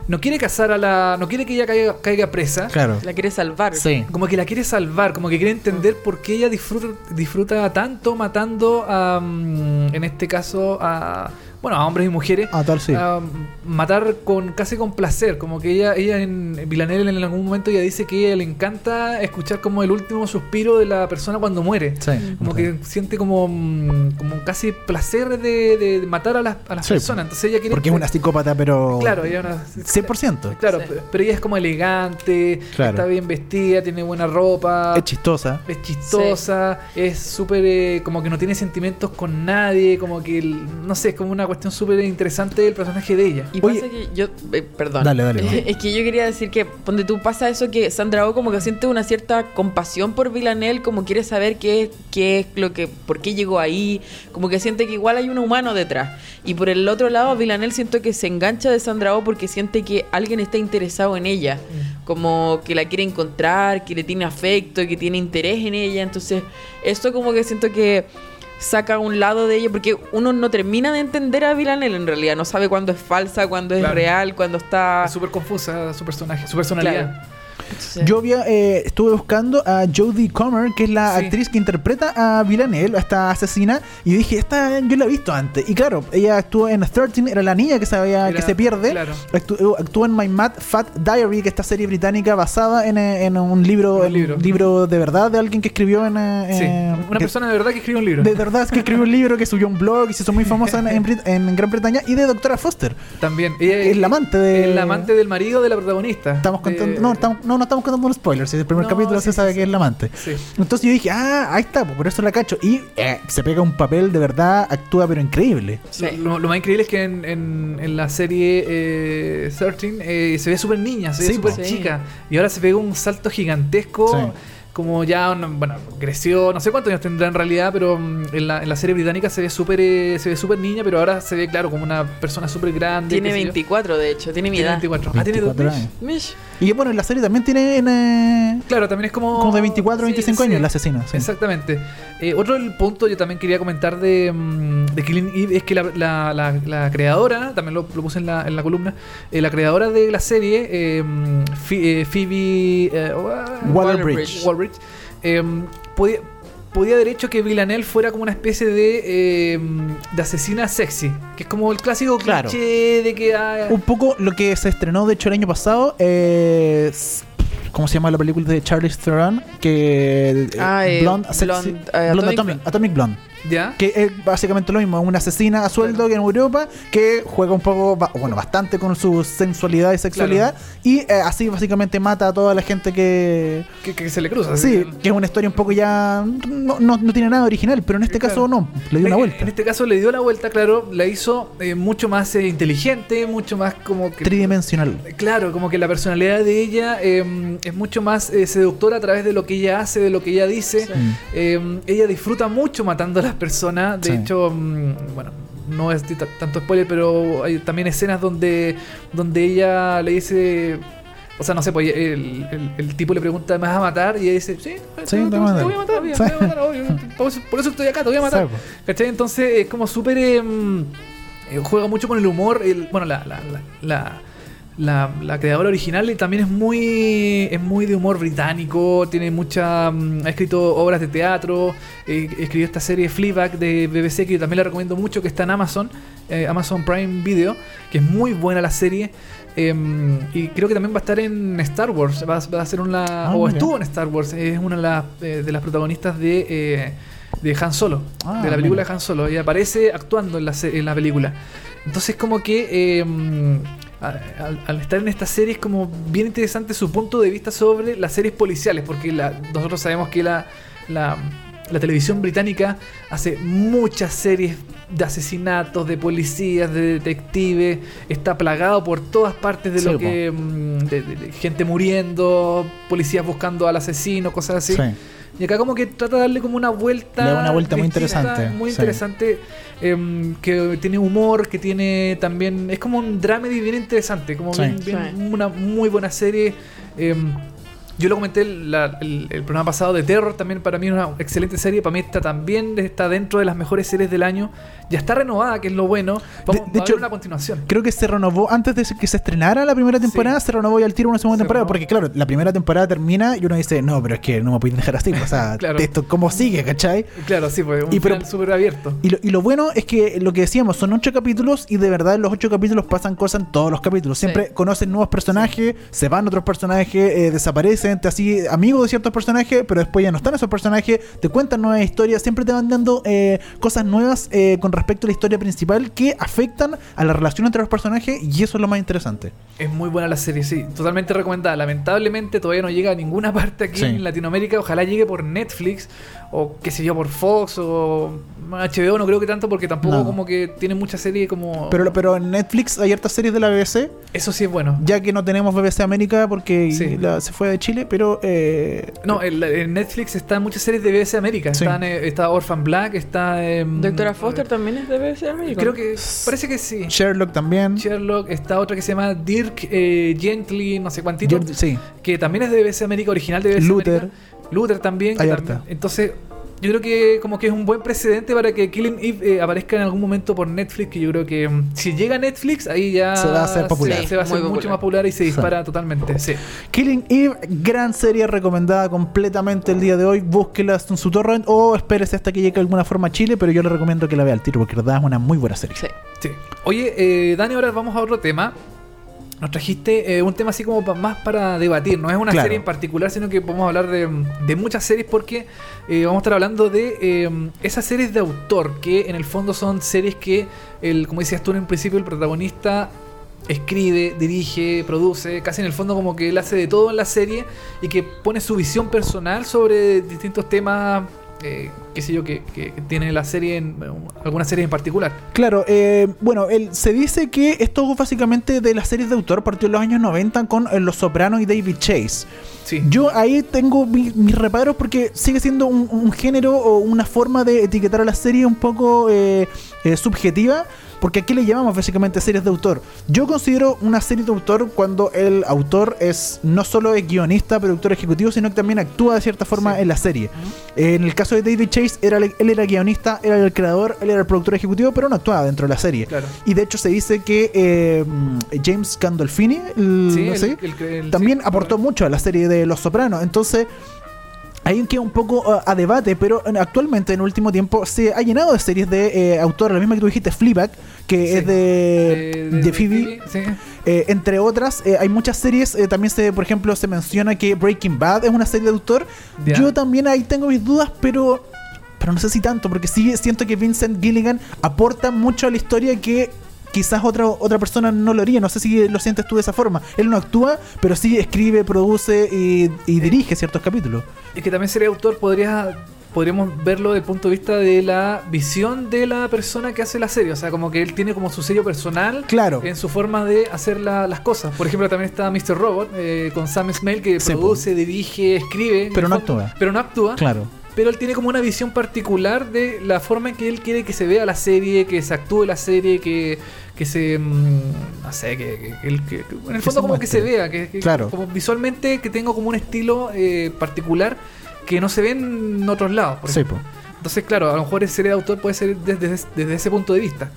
no quiere casar a la. No quiere que ella caiga, caiga presa. Claro. La quiere salvar. Sí. Como que la quiere salvar, como que quiere entender por qué ella disfruta, disfruta tanto matando a, mm, en este caso, a, bueno, a hombres y mujeres. Tal, sí. a matar con casi con placer, como que ella, ella en Villanelle en algún momento ella dice que a ella le encanta escuchar como el último suspiro de la persona cuando muere. Sí. Como que siente como, mm, como casi placer de, de- matar a las, a las Sí, personas. Entonces ella quiere. Porque es una psicópata, pero. Claro, ella es una. 100%. Claro, pero ella es como elegante, Claro. está bien vestida, tiene buena ropa, Es chistosa. es chistosa, es súper eh, como que no tiene sentimientos con nadie, como que no sé, es como una cuestión súper interesante del personaje de ella. Y Oye. pasa que yo, eh, perdón. Dale, dale. Es que yo quería decir que, donde tú pasa eso que Sandra Oh como que siente una cierta compasión por Villanelle, como quiere saber qué, qué es lo que, por qué llegó ahí, como que siente que igual hay un humano detrás. Y por el otro lado, Villanelle siento que se engancha de Sandra Oh porque siente que alguien está interesado en ella, como que la quiere encontrar, que le tiene afecto, que tiene interés en ella. Entonces, esto como que siento que saca un lado de ella, porque uno no termina de entender a Villanelle en realidad, no sabe cuándo es falsa, cuándo es Claro. real, cuándo está... Es súper confusa su personaje, su personalidad. Claro. Yo había, eh, estuve buscando a Jodie Comer, que es la Sí. actriz que interpreta a Villanelle, a esta asesina, y dije, esta yo la he visto antes. Y claro, ella actuó en 13, era la niña que se, había- Era- que se pierde. claro. Actu- actuó en My Mad Fat Diary, que es esta serie británica basada en, eh, en un libro, Un en libro. de verdad de alguien que escribió en... eh, Sí, eh, una que- persona de verdad que escribe un libro. De verdad es que escribió un libro, que subió un blog y se hizo muy famosa en, Gran Bretaña, y de Doctora Foster. También. Ella Es la amante de- amante del marido de la protagonista. Estamos De- contando, no, estamos, no, no estamos contando un spoiler, si es el primer No, capítulo sí, se sí, sabe sí. que es la amante. Sí. Entonces yo dije, ah, ahí está, pues, por eso la cacho. Y eh, se pega un papel de verdad, actúa pero increíble. sí. Lo, lo más increíble es que en, en- en la serie eh, 13 eh, se ve súper niña, se ve Sí, súper chica. Y ahora se pega un salto gigantesco. Como ya, no- bueno, creció, no sé cuántos años tendrá en realidad, pero mm, en la, en la serie británica se ve súper eh, se ve súper niña, pero ahora se ve, claro, como una persona súper grande. Tiene qué sé yo. 24, de hecho, tiene mi edad. 24. Ah, tiene 24 dos- años. Y bueno, en la serie también tiene eh, Claro, también es como. como de 24 o Sí, 25 sí. años la asesina. sí. Exactamente. Eh, otro del punto yo también quería comentar de, mm, de Killing Eve es que la, la- la- la creadora, también lo, lo puse en la, en la columna, eh, la creadora de la serie, eh, mm, Phe- eh, Phoebe eh, Waller-Bridge. Eh, podía, podía haber hecho que Villanelle fuera como una especie de, eh, de asesina sexy, que es como el clásico Claro. cliché de que... ah, Un poco lo que se estrenó, de hecho, el año pasado es... ¿Cómo se llama la película de Charlize Theron? Que... Ah, eh, Blonde, sexy- Blonde, eh, Blonde Atomic Atomic, Atomic Blonde. ¿Ya? Que es básicamente lo mismo, una asesina a sueldo que en Europa que juega un poco, bueno, bastante con su sensualidad y sexualidad y eh, así básicamente mata a toda la gente que... Que, que se le cruza. Sí, que es una historia un poco ya... No, no, no tiene nada original, pero en este Claro. caso no, le dio una En- vuelta. En este caso le dio la vuelta, claro, la hizo eh, mucho más eh, inteligente, mucho más como que... Tridimensional. Claro, como que la personalidad de ella eh, es mucho más eh, seductora a través de lo que ella hace, de lo que ella dice. Sí. Eh, ella disfruta mucho matando a las personas. De Sí. hecho, mm, bueno, no es tanto spoiler, pero hay también escenas donde, donde ella le dice. O sea, no sé, pues el, el- el tipo le pregunta, ¿me vas a matar? Y ella dice, sí, Sí, te, te voy a te voy matar. a matar, te voy a matar, obvio. Por eso- estoy acá, te voy a matar. Pues. ¿Cachai? Entonces es como súper... em, eh, juega mucho con el humor. el- bueno, la, la, la, la, la- la creadora original también es muy es muy de humor británico, tiene mucha mm, ha escrito obras de teatro, eh, escribió esta serie Fleabag de BBC que yo también la recomiendo mucho que está en Amazon, eh, Amazon Prime Video, que es muy buena la serie. em, y creo que también va a estar en Star Wars, va, a- va a ser una Ah, o estuvo en Star Wars, es una de las, eh, de las protagonistas de de Han Solo, Ah, de la película mira. de Han Solo, y aparece actuando en la, en la película. Entonces como que eh, a- al, al estar en esta serie es como bien interesante su punto de vista sobre las series policiales, porque la- nosotros sabemos que la, la, la televisión británica hace muchas series de asesinatos, de policías, de detectives, está plagado por todas partes de Sí, lo que... mm, de- de- de gente muriendo, policías buscando al asesino, cosas así. Sí. Y acá como que trata de darle como una vuelta. Le da una vuelta muy interesante, Muy sí. interesante. em, que tiene humor, que tiene también... Es como un dramedy bien interesante. Como Sí. bien- bien- Sí. una muy buena serie. em, yo lo comenté la- el, el programa pasado de Terror, también para mí es una excelente serie. Para mí está también está dentro de las mejores series del año. Ya está renovada, que es lo bueno. Vamos, De- de va a hecho, haber una continuación. Creo que se renovó antes de que se estrenara la primera temporada, Sí. se renovó ya al tiro una segunda Se temporada. renovó. Porque, claro, la primera temporada termina y uno dice, no, pero es que no me pueden dejar así. O sea, Claro. esto, ¿cómo sigue, cachai? Claro, sí, pues un Y pero- final súper abierto. Y lo, y lo bueno es que lo que decíamos, son ocho capítulos y de verdad en los ocho capítulos pasan cosas en todos los capítulos. Siempre Sí. conocen nuevos personajes, se van otros personajes, eh, desaparecen, así amigos de ciertos personajes, pero después ya no están esos personajes, te cuentan nuevas historias, siempre te van dando eh, cosas nuevas eh, con respecto a la historia principal que afectan a la relación entre los personajes y eso es lo más interesante. Es muy buena la serie, sí. Totalmente recomendada. Lamentablemente todavía no llega a ninguna parte aquí Sí. en Latinoamérica. Ojalá llegue por Netflix o qué sé yo, por Fox o HBO. No creo que tanto porque tampoco No. como que tiene mucha serie como... Pero, pero en Netflix hay hartas series de la BBC, Eso sí es bueno. ya que no tenemos BBC América porque Sí. la- se fue de Chile, pero... eh, No, en, Netflix están muchas series de BBC América. Sí. Están, eh, está Orphan Black, está... em, Doctora Foster también es de BBC América. Creo que... Parece que sí. Sherlock también. Sherlock, está otra que se llama Dirk eh, Gently, no sé cuántito. Sí. que también es de BBC América, original de BBC Luther. América. Luther también. Hay también- harta. Entonces, yo creo que como que es un buen precedente para que Killing Eve eh, aparezca en algún momento por Netflix, que yo creo que mm, si llega a Netflix, ahí ya Se va a hacer popular. Se, se va a hacer mucho popular. más popular y se dispara totalmente. Sí. Killing Eve, gran serie recomendada completamente el día de hoy. Búsquela en su torrent o espérese hasta que llegue de alguna forma a Chile, pero yo le recomiendo que la vea al tiro porque verdad es una muy buena serie. Sí. Sí. Oye, eh, Dani, ahora vamos a otro tema. Nos trajiste eh, un tema así como pa- más para debatir. No es una Claro. serie en particular, sino que podemos hablar de, de muchas series porque eh, vamos a estar hablando de eh, esas series de autor que en el fondo son series que, el, como decías tú en un principio, el protagonista escribe, dirige, produce, casi en el fondo como que él hace de todo en la serie y que pone su visión personal sobre distintos temas, eh, qué sé yo, que, tiene la serie, en, alguna serie en particular. Claro, eh, bueno, el- se dice que esto básicamente de las series de autor partió en los años 90 con eh, Los Sopranos y David Chase. Sí. Yo ahí tengo mi- mis reparos porque sigue siendo un, un género o una forma de etiquetar a la serie un poco eh, eh, subjetiva. Porque aquí le llamamos básicamente series de autor. Yo considero una serie de autor cuando el autor es no solo es guionista, productor ejecutivo, sino que también actúa de cierta forma Sí. en la serie. En el caso de David Chase, era, él era guionista, era el creador, él era el productor ejecutivo, pero no actuaba dentro de la serie. Claro. Y de hecho se dice que eh, James Gandolfini, el- Sí, no sé, el- el- también sí, aportó mucho a la serie de Los Sopranos. Entonces, ahí queda un poco uh, a debate, pero eh, actualmente en el último tiempo se ha llenado de series de eh, autor, la misma que tú dijiste, Fleabag, que Sí. es de, de, Phoebe. sí. Eh, entre otras, eh, hay muchas series. eh, también se, por ejemplo, se menciona que Breaking Bad es una serie de autor. Yo también ahí tengo mis dudas, pero pero no sé si tanto, porque sí siento que Vincent Gilligan aporta mucho a la historia que quizás otra otra persona no lo haría. No sé si lo sientes tú de esa forma. Él no actúa, pero sí escribe, produce y, y dirige ciertos capítulos. Es que también sería autor, podría, podríamos verlo desde el punto de vista de la visión de la persona que hace la serie. O sea, como que él tiene como su sello personal Claro. en su forma de hacer la- las cosas. Por ejemplo, también está Mr. Robot eh, con Sam Smale que produce, dirige, escribe. Pero no fondo, actúa. Pero no actúa. Claro. Pero él tiene como una visión particular de la forma en que él quiere que se vea la serie, que se actúe la serie, que, que se. mm, no sé, que, que- que en el fondo como que se muestre. vea, que, que- Claro. como visualmente que tenga como un estilo eh, particular que no se ve en otros lados. por Sí, po. Entonces, claro, a lo mejor el serie de autor puede ser desde, desde, desde ese punto de vista.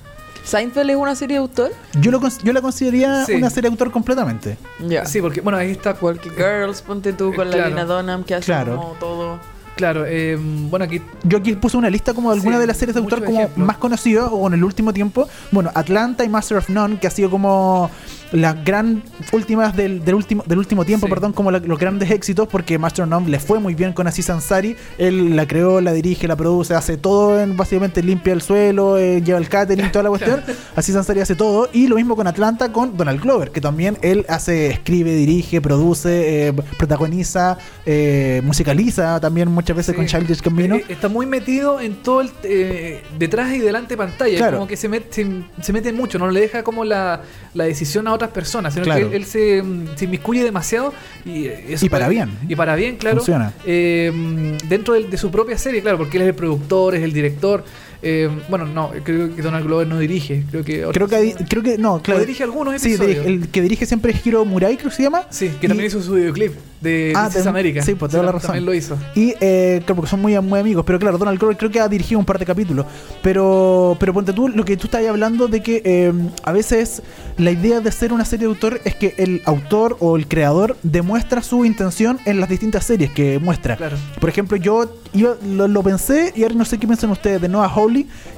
¿Seinfeld es una serie de autor? Yo, lo, yo la consideraría Sí. una serie de autor completamente. Ya. Sí, porque, bueno, ahí está. Igual que Girls, ponte tú con Eh, la claro. Lena Dunham que hace Claro. como todo. Claro, eh, bueno, aquí Yo aquí puse una lista como de algunas Sí, de las series de autor como ejemplos. más conocidas o en el último tiempo. Bueno, Atlanta y Master of None, que ha sido como las gran últimas del, del último del último tiempo, Sí. perdón, como la- los grandes éxitos, porque Master None le fue muy bien con Aziz Ansari. Él la creó, la dirige, la produce, hace todo, en, básicamente limpia el suelo, eh, lleva el catering, toda la cuestión. Aziz Ansari hace todo. Y lo mismo con Atlanta con Donald Glover, que también él hace, escribe, dirige, produce, eh, protagoniza, eh, musicaliza también muchas veces Sí. con Childish Gambino. Eh, está muy metido en todo el eh, detrás y delante pantalla. Claro. Como que se, met- se, se mete mucho, no le deja como la, la decisión a otras personas, sino Claro. que él, él se, mm, se inmiscuye demasiado y, eh, eso Y para puede- bien. Y para bien, claro. Funciona. Eh, mm, dentro del- de, su propia serie, claro, porque él es el productor, es el director. Eh, bueno, no, creo que Donald Glover no dirige. Creo que Creo que, hay- creo que no, claro. dirige algunos Sí, episodios. dirige- el que dirige siempre es Hiro Murai, creo que se llama. Sí, que Y- también hizo su videoclip de Ah, This America. sí, pues, toda la razón. También lo hizo. Y eh, claro, porque son muy, muy amigos. Pero claro, Donald Glover creo que ha dirigido un par de capítulos. Pero, pero ponte tú, lo que tú estás hablando de que eh, a veces la idea de ser una serie de autor es que el autor o el creador demuestra su intención en las distintas series que muestra. Claro. Por ejemplo, yo iba- lo, lo pensé y ahora no sé qué piensan ustedes de Noah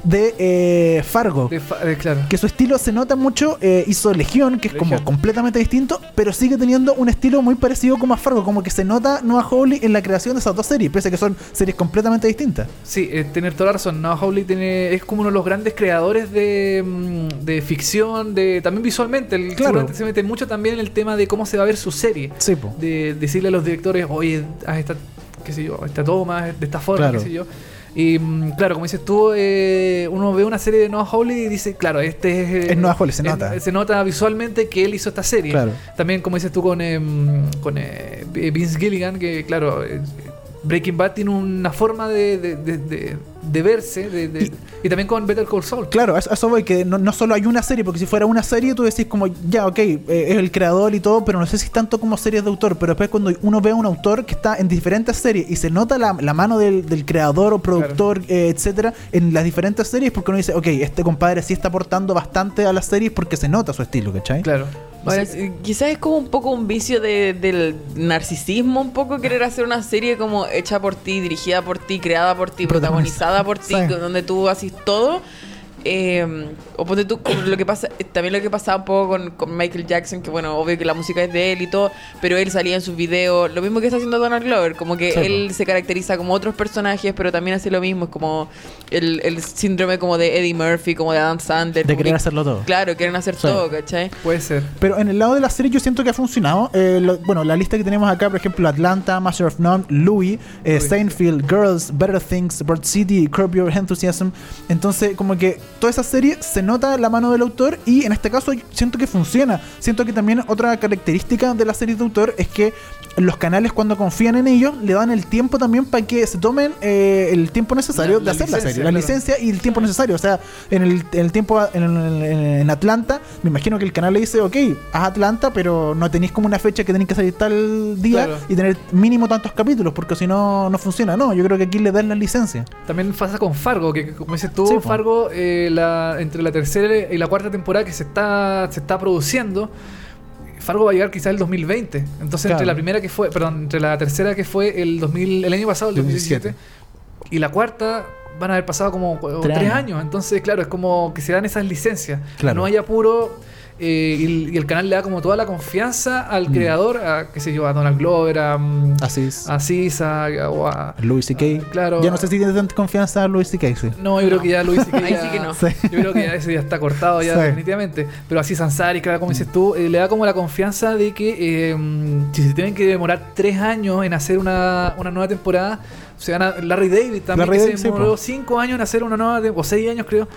De eh, Fargo. De fa- de- claro. que su estilo se nota mucho. eh, hizo Legión, que es como completamente distinto, pero sigue teniendo un estilo muy parecido como a Fargo, como que se nota Noah Hawley en la creación de esas dos series, pese a que son series completamente distintas. Sí, eh, tener toda la razón. Noah Hawley tiene, es como uno de los grandes creadores de, mm, de ficción, de también visualmente. El, Claro. se mete mucho también en el tema de cómo se va a ver su serie. Sí, po. De decirle a los directores, oye, haz esta, qué sé yo, esta toma, de esta forma, Claro. qué sé yo. Y mm, claro, como dices tú, eh, uno ve una serie de Noah Hawley y dice, claro, este es... eh, Es Noah Hawley, se es- nota. se nota visualmente que él hizo esta serie. Claro. También, como dices tú, con, em, con eh, Vince Gilligan, que claro, eh, Breaking Bad tiene una forma de, de, de- de- de verse, de- de- Y- y, también con Better Call Saul. Claro, eso, voy, que no, no solo hay una serie, porque si fuera una serie tú decís como, ya, ok, eh, es el creador y todo, pero no sé si es tanto como series de autor, pero después cuando uno ve a un autor que está en diferentes series y se nota la, la mano del, del creador o productor, eh, etcétera, en las diferentes series, porque uno dice, ok, este compadre sí está aportando bastante a las series porque se nota su estilo, ¿cachai? Claro. Sí, quizás es como un poco un vicio de- del narcisismo, un poco querer hacer una serie como hecha por ti, dirigida por ti, creada por ti, protagonizada por ti, Sí. donde tú haces todo. Eh, o ponte tú, lo que pasa, también lo que pasaba un poco con, con Michael Jackson, que bueno, obvio que la música es de él y todo, pero él salía en sus videos, lo mismo que está haciendo Donald Glover, como que Sí, él se caracteriza como otros personajes, pero también hace lo mismo, es como el, el síndrome como de Eddie Murphy, como de Adam Sandler. De querer que- hacerlo todo. Claro, quieren hacer Sí. todo, ¿cachai? Puede ser. Pero en el lado de la serie yo siento que ha funcionado. Eh, lo- bueno, la lista que tenemos acá, por ejemplo, Atlanta, Master of None, Louis, eh. Seinfeld, Girls, Better Things, Broad City, Curb Your Enthusiasm. Entonces, como que toda esa serie se nota la mano del autor y en este caso siento que funciona. Siento que también otra característica de la serie de autor es que los canales cuando confían en ellos le dan el tiempo también para que se tomen eh, el tiempo necesario La- de hacer la serie, la licencia y el tiempo necesario. O sea, en el, en el tiempo en, Atlanta, me imagino que el canal le dice, ok, haz Atlanta, pero no tenéis como una fecha que tenéis que salir tal día Claro. y tener mínimo tantos capítulos, porque si no, no funciona. No, yo creo que aquí le dan la licencia. También pasa con Fargo, que como dices tú, Sí. Fargo, eh, la, entre la tercera y la cuarta temporada que se está, se está produciendo, Fargo va a llegar quizás el 2020. Entonces, Claro. entre la primera que fue, perdón, entre la tercera que fue el 2000, el año pasado, el 2017, y la cuarta van a haber pasado como Tres tres, años. años. Entonces, claro, es como que se dan esas licencias. Claro. No hay apuro. Eh, y, el- y el canal le da como toda la confianza al Mm. creador, a qué sé yo, a Donald Glover, a, mm, Así es. a Sisa, o a, Louis C.K. Claro. Ya no sé si tiene tanta confianza Louis C.K. Sí. no, yo creo que ya Luis Ahí sí que no. Sí. Yo creo que ya ese ya está cortado ya Sí. definitivamente. Pero así Sansari, claro, como dices tú, eh, le da como la confianza de que eh, si se tienen que demorar tres años en hacer una, una nueva temporada, se van a Larry David también Larry que David, se demoró cinco años en hacer una nueva temporada, o seis años creo,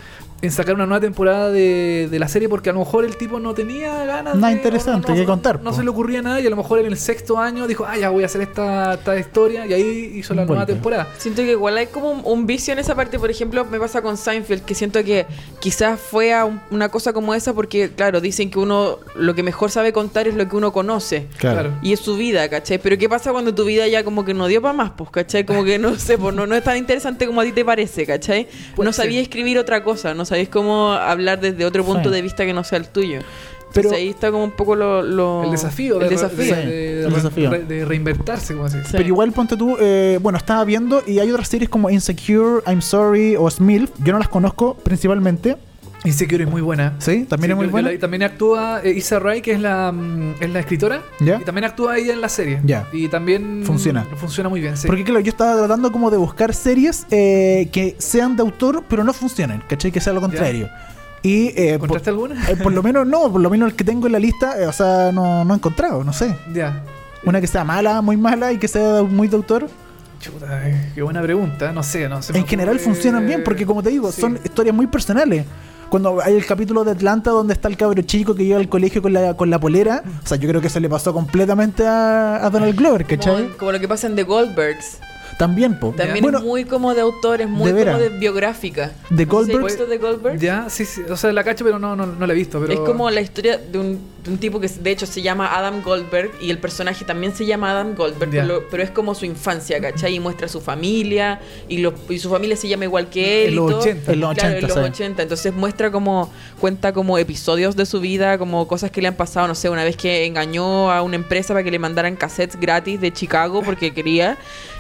en sacar una nueva temporada de, de la serie porque a lo mejor el tipo no tenía ganas Nada de- interesante o no, que no- contar, No po. se le ocurría nada y a lo mejor en el sexto año dijo, ah, ya voy a hacer esta, esta historia y ahí hizo la nueva temporada. Siento que igual hay como un, un vicio en esa parte. Por ejemplo, me pasa con Seinfeld, que siento que quizás fue a un- una cosa como esa porque, claro, dicen que uno lo que mejor sabe contar es lo que uno conoce. Claro. Y es su vida, ¿cachai? Pero ¿qué pasa cuando tu vida ya como que no dio para más, pues, ¿cachai? Como que no sé, pues no, no es tan interesante como a ti te parece, ¿cachai? Puede no sabías ser. escribir otra cosa, no sabías cómo hablar desde otro punto Sí. de vista que no sea el tuyo. Pero- ahí está como un poco lo... lo- El desafío, El de, desafío. de- Sí, de- el de- desafío. re- de reinvertirse, como así. Sí. Pero igual ponte tú, eh, bueno, estaba viendo y hay otras series como Insecure, I'm Sorry o Smilf. Yo no las conozco principalmente. Insecure es muy buena. Sí, también Sí, es muy buena. la- y también actúa eh, Issa Rae, que es la, mm, es la escritora. ¿Ya? Y también actúa ella en la serie. Ya. Y también Funciona. Funciona muy bien, sí. Porque claro, yo estaba tratando como de buscar series eh, que sean de autor, pero no funcionen, ¿cachai? Que sea lo contrario. Y eh, por, ¿Encontraste alguna? eh, por lo menos no, por lo menos el que tengo en la lista, eh, o sea, no, no he encontrado, no sé. Ya. Una que sea mala, muy mala y que sea muy de autor. Chuta, eh, qué buena pregunta. No sé, no sé. En general ocurre- funcionan bien, porque como te digo, Sí. son historias muy personales. Cuando hay el capítulo de Atlanta donde está el cabro chico que llega al colegio con la, con la polera, o sea, yo creo que se le pasó completamente a, a Donald Glover, ¿cachai? Como, como lo que pasa en The Goldbergs. También, po. También Bueno, es muy como de autores, muy de como de biográfica. de ¿Sí Goldberg, has visto The Goldbergs? Ya, sí, sí. O sea, la cacho, pero no, no, no la he visto. Pero... Es como la historia de un, de un tipo que de hecho se llama Adam Goldberg y el personaje también se llama Adam Goldberg, pero, pero es como su infancia, ¿cachai? Y muestra su familia y, lo- y su familia se llama igual que él. En y los todo. 80. En los Claro, 80, en los sí. 80. Entonces muestra como, cuenta como episodios de su vida, como cosas que le han pasado, no sé, una vez que engañó a una empresa para que le mandaran cassettes gratis de Chicago porque quería.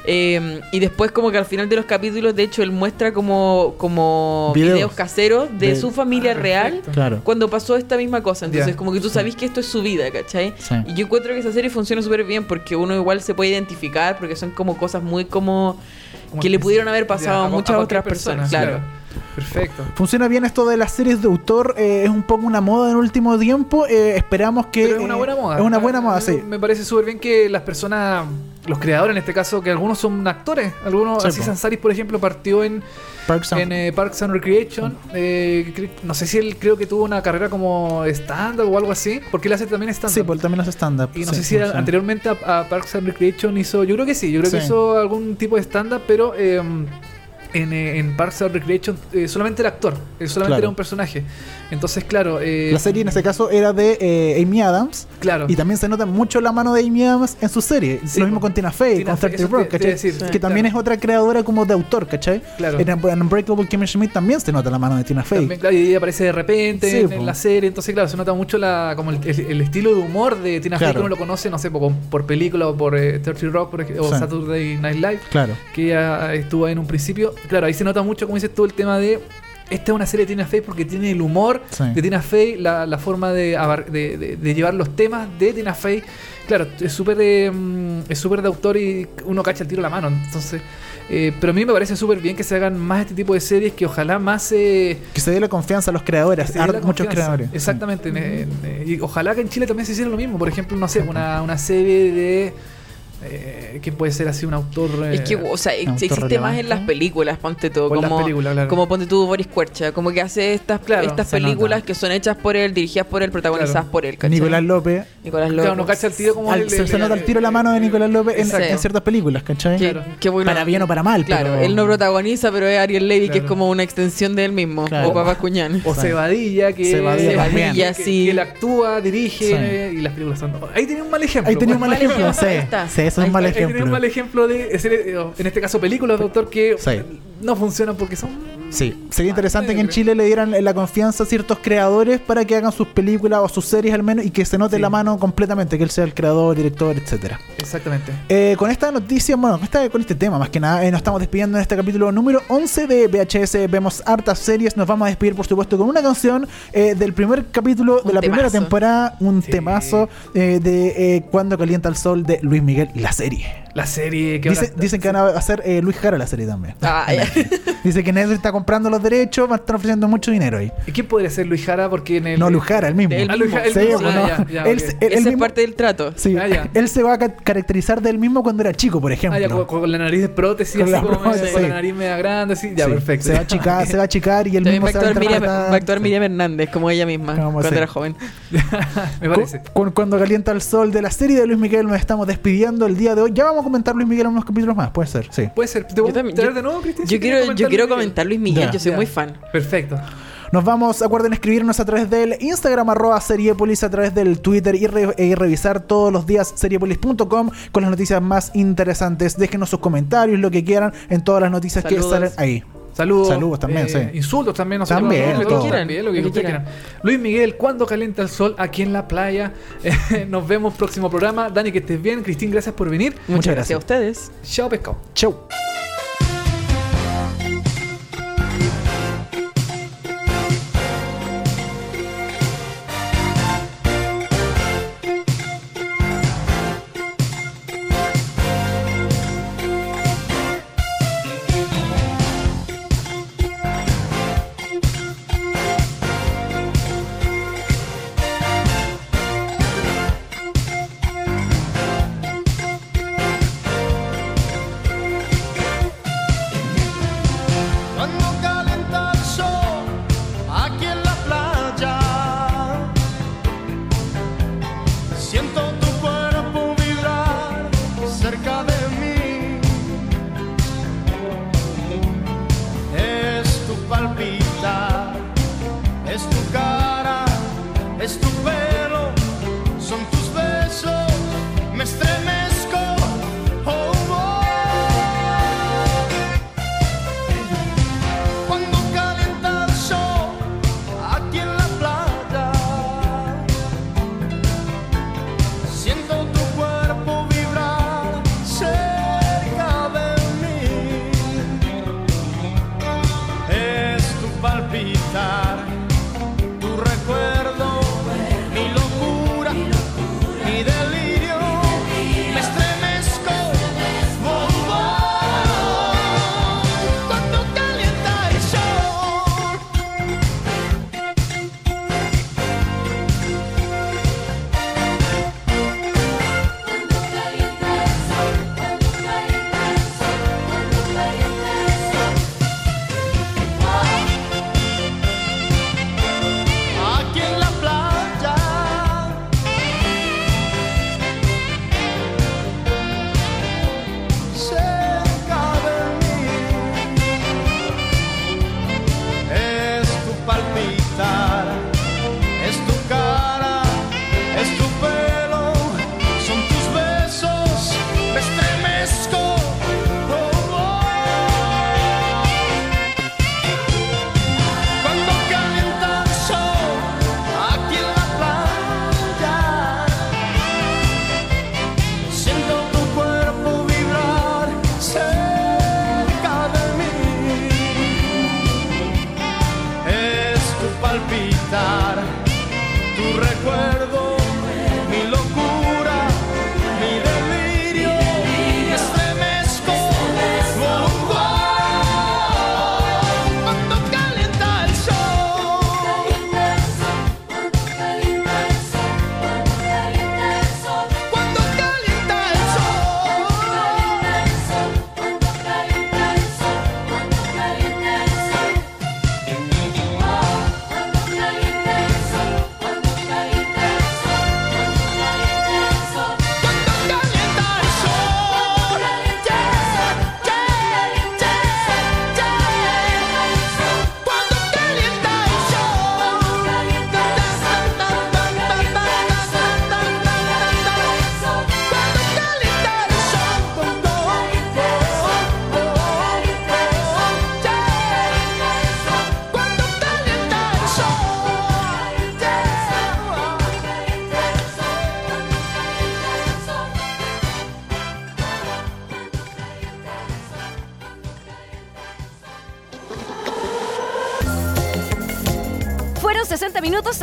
Eh, y después como que al final de los capítulos, de hecho, él muestra como, como Videos. videos, caseros de, De- su familia Ah, real claro. cuando pasó esta misma cosa. Entonces, como que tú sabes que esto es su vida, ¿cachai? Sí. Y yo encuentro que esa serie funciona súper bien porque uno igual se puede identificar porque son como cosas muy como Como que le pudieron haber pasado ya, a muchas otras personas. persona, Claro. Perfecto. Funciona bien esto de las series de autor, eh, es un poco una moda en el último tiempo. eh, esperamos que. Pero es una eh, buena moda. Es una buena moda, sí. Me parece súper bien que las personas, los creadores en este caso, que algunos son actores. Algunos, Sí, así po. Sansaris, por ejemplo, partió en, Parks and- en eh, Parks and Recreation. eh, no sé si él creo que tuvo una carrera como stand-up o algo así, porque él hace también stand-up. Sí, él también hace stand-up. Y no sí, sé si anteriormente a, a Parks and Recreation hizo, yo creo que sí, yo creo que hizo algún tipo de stand-up, pero eh, en, eh, en Parks and Recreation eh, solamente era actor, eh, solamente Claro. era un personaje. Entonces, claro, eh, La serie en este caso era de eh, Amy Adams. claro. Y también se nota mucho la mano de Amy Adams en su serie. Sí, Lo mismo con Tina Fey, Tina con Fey, 30 eso te- Rock, ¿cachai? decir, que sí, también claro. es otra creadora como de autor, ¿cachai? Claro. En, en Unbreakable Kimmy Schmidt también se nota la mano de Tina Fey. También, claro, y ella aparece de repente Sí, en, la serie, entonces claro, se nota mucho la, como el, el- el estilo de humor de Tina Fey Claro. que uno lo conoce, no sé, por, por película o por eh, 30 Rock por ej- o. Saturday Night Live, Claro. que ella estuvo ahí en un principio. Claro, ahí se nota mucho, como dices tú, el tema de esta es una serie de Tina Fey porque tiene el humor Sí. de Tina Fey, la, la forma de, de, de- de llevar los temas de Tina Fey. Claro, es súper de, mm, es súper de autor y uno cacha el tiro a la mano. Entonces, eh, pero a mí me parece súper bien que se hagan más este tipo de series que ojalá más eh, Que se dé la confianza a los creadores, a muchos creadores. Exactamente. ne- y ojalá que en Chile también se hiciera lo mismo. Por ejemplo, no sé, una, una serie de. Eh, que puede ser así un autor. Es que, eh, o sea, ex- existe más en las películas, ponte tú. O en las Como, películas, claro. como ponte tú Boris Cuercha, como que hace estas, Claro, estas películas nota. que son hechas por él, dirigidas por él, protagonizadas Claro. por él. ¿cachai? Nicolás López. Nicolás López. Claro, no cacha el tiro como al- el- se, el- se nota el tiro la mano de Nicolás López en, ciertas películas, ¿cachai? Que- Claro. que bueno, Para bien o para mal, Claro, pero- él no protagoniza, pero es Ariel Levy, que es como una extensión de él mismo. Claro. O Papá Cuñán. O Cebadilla, que, Cebadilla sí. que él actúa, dirige y las películas son. Ahí tenía un mal ejemplo. Ahí tenía un pues. mal Mal ejemplo, sí. Eso es un mal. Ahí tenía un ejemplo. mal ejemplo de, serie- en este caso, películas de autor que Sí. no funcionan porque son. Sí, sería interesante que en. Chile le dieran la confianza a ciertos creadores para que hagan sus películas o sus series al menos y que se note Sí. la mano completamente, que él sea el creador, director, etcétera. Exactamente. Eh, con esta noticia, bueno, con, esta- con este tema más que nada, eh, nos estamos despidiendo en este capítulo número 11 de VHS. Vemos hartas series. Nos vamos a despedir, por supuesto, con una canción eh, del primer capítulo de Un la primera temporada, un Sí. temazo eh, de eh, Cuando calienta el sol de Luis Miguel, la serie. La serie que Dice- dicen que van a hacer eh, Luis Jara la serie también. Ah, ya. Dice que Netflix está comprando los derechos, van a estar ofreciendo mucho dinero ahí. ¿Y quién podría ser Luis Jara? Porque en el. No, Lujara, el mismo. Él Luis. Jara, Sí, mismo. él es parte del trato. Sí, Ah, ya. él se va a ca- caracterizar del mismo cuando era chico, por ejemplo. Ah, ya, con, con la nariz de prótesis, Con así la como medio- prótesis. con la nariz media grande, así. Ya, Sí, perfecto. Se va a achicar, se va a achicar y él También mismo va a se va a actuar Miriam, va a actuar Miriam Hernández, como ella misma, Como cuando sí. era joven. Me parece. Cu- cu- cuando calienta el sol de la serie de Luis Miguel nos estamos despidiendo el día de hoy. Ya vamos a comentar Luis Miguel en unos capítulos más, puede ser, sí. Puede ser. ¿Te puedo también- yo- de nuevo, Cristian? Yo Si quiero, yo quiero comentar Luis Miguel, Yo soy muy fan. Perfecto. Nos vamos, acuerden escribirnos a través del Instagram arroba Seriepolis, a través del Twitter y, re- y revisar todos los días seriepolis.com con las noticias más interesantes. Déjenos sus comentarios, lo que quieran en todas las noticias que salen ahí. Saludos. Saludos también, sí. Insultos también. No También, lo que todo. quieran. También, lo que Lo que ustedes quieran. quieran. Luis Miguel, ¿cuándo calienta el sol aquí en la playa? Eh, nos vemos próximo programa. Dani, que estés bien. Cristín, gracias por venir. Muchas, Muchas gracias a ustedes. Chao, pescado. Chau.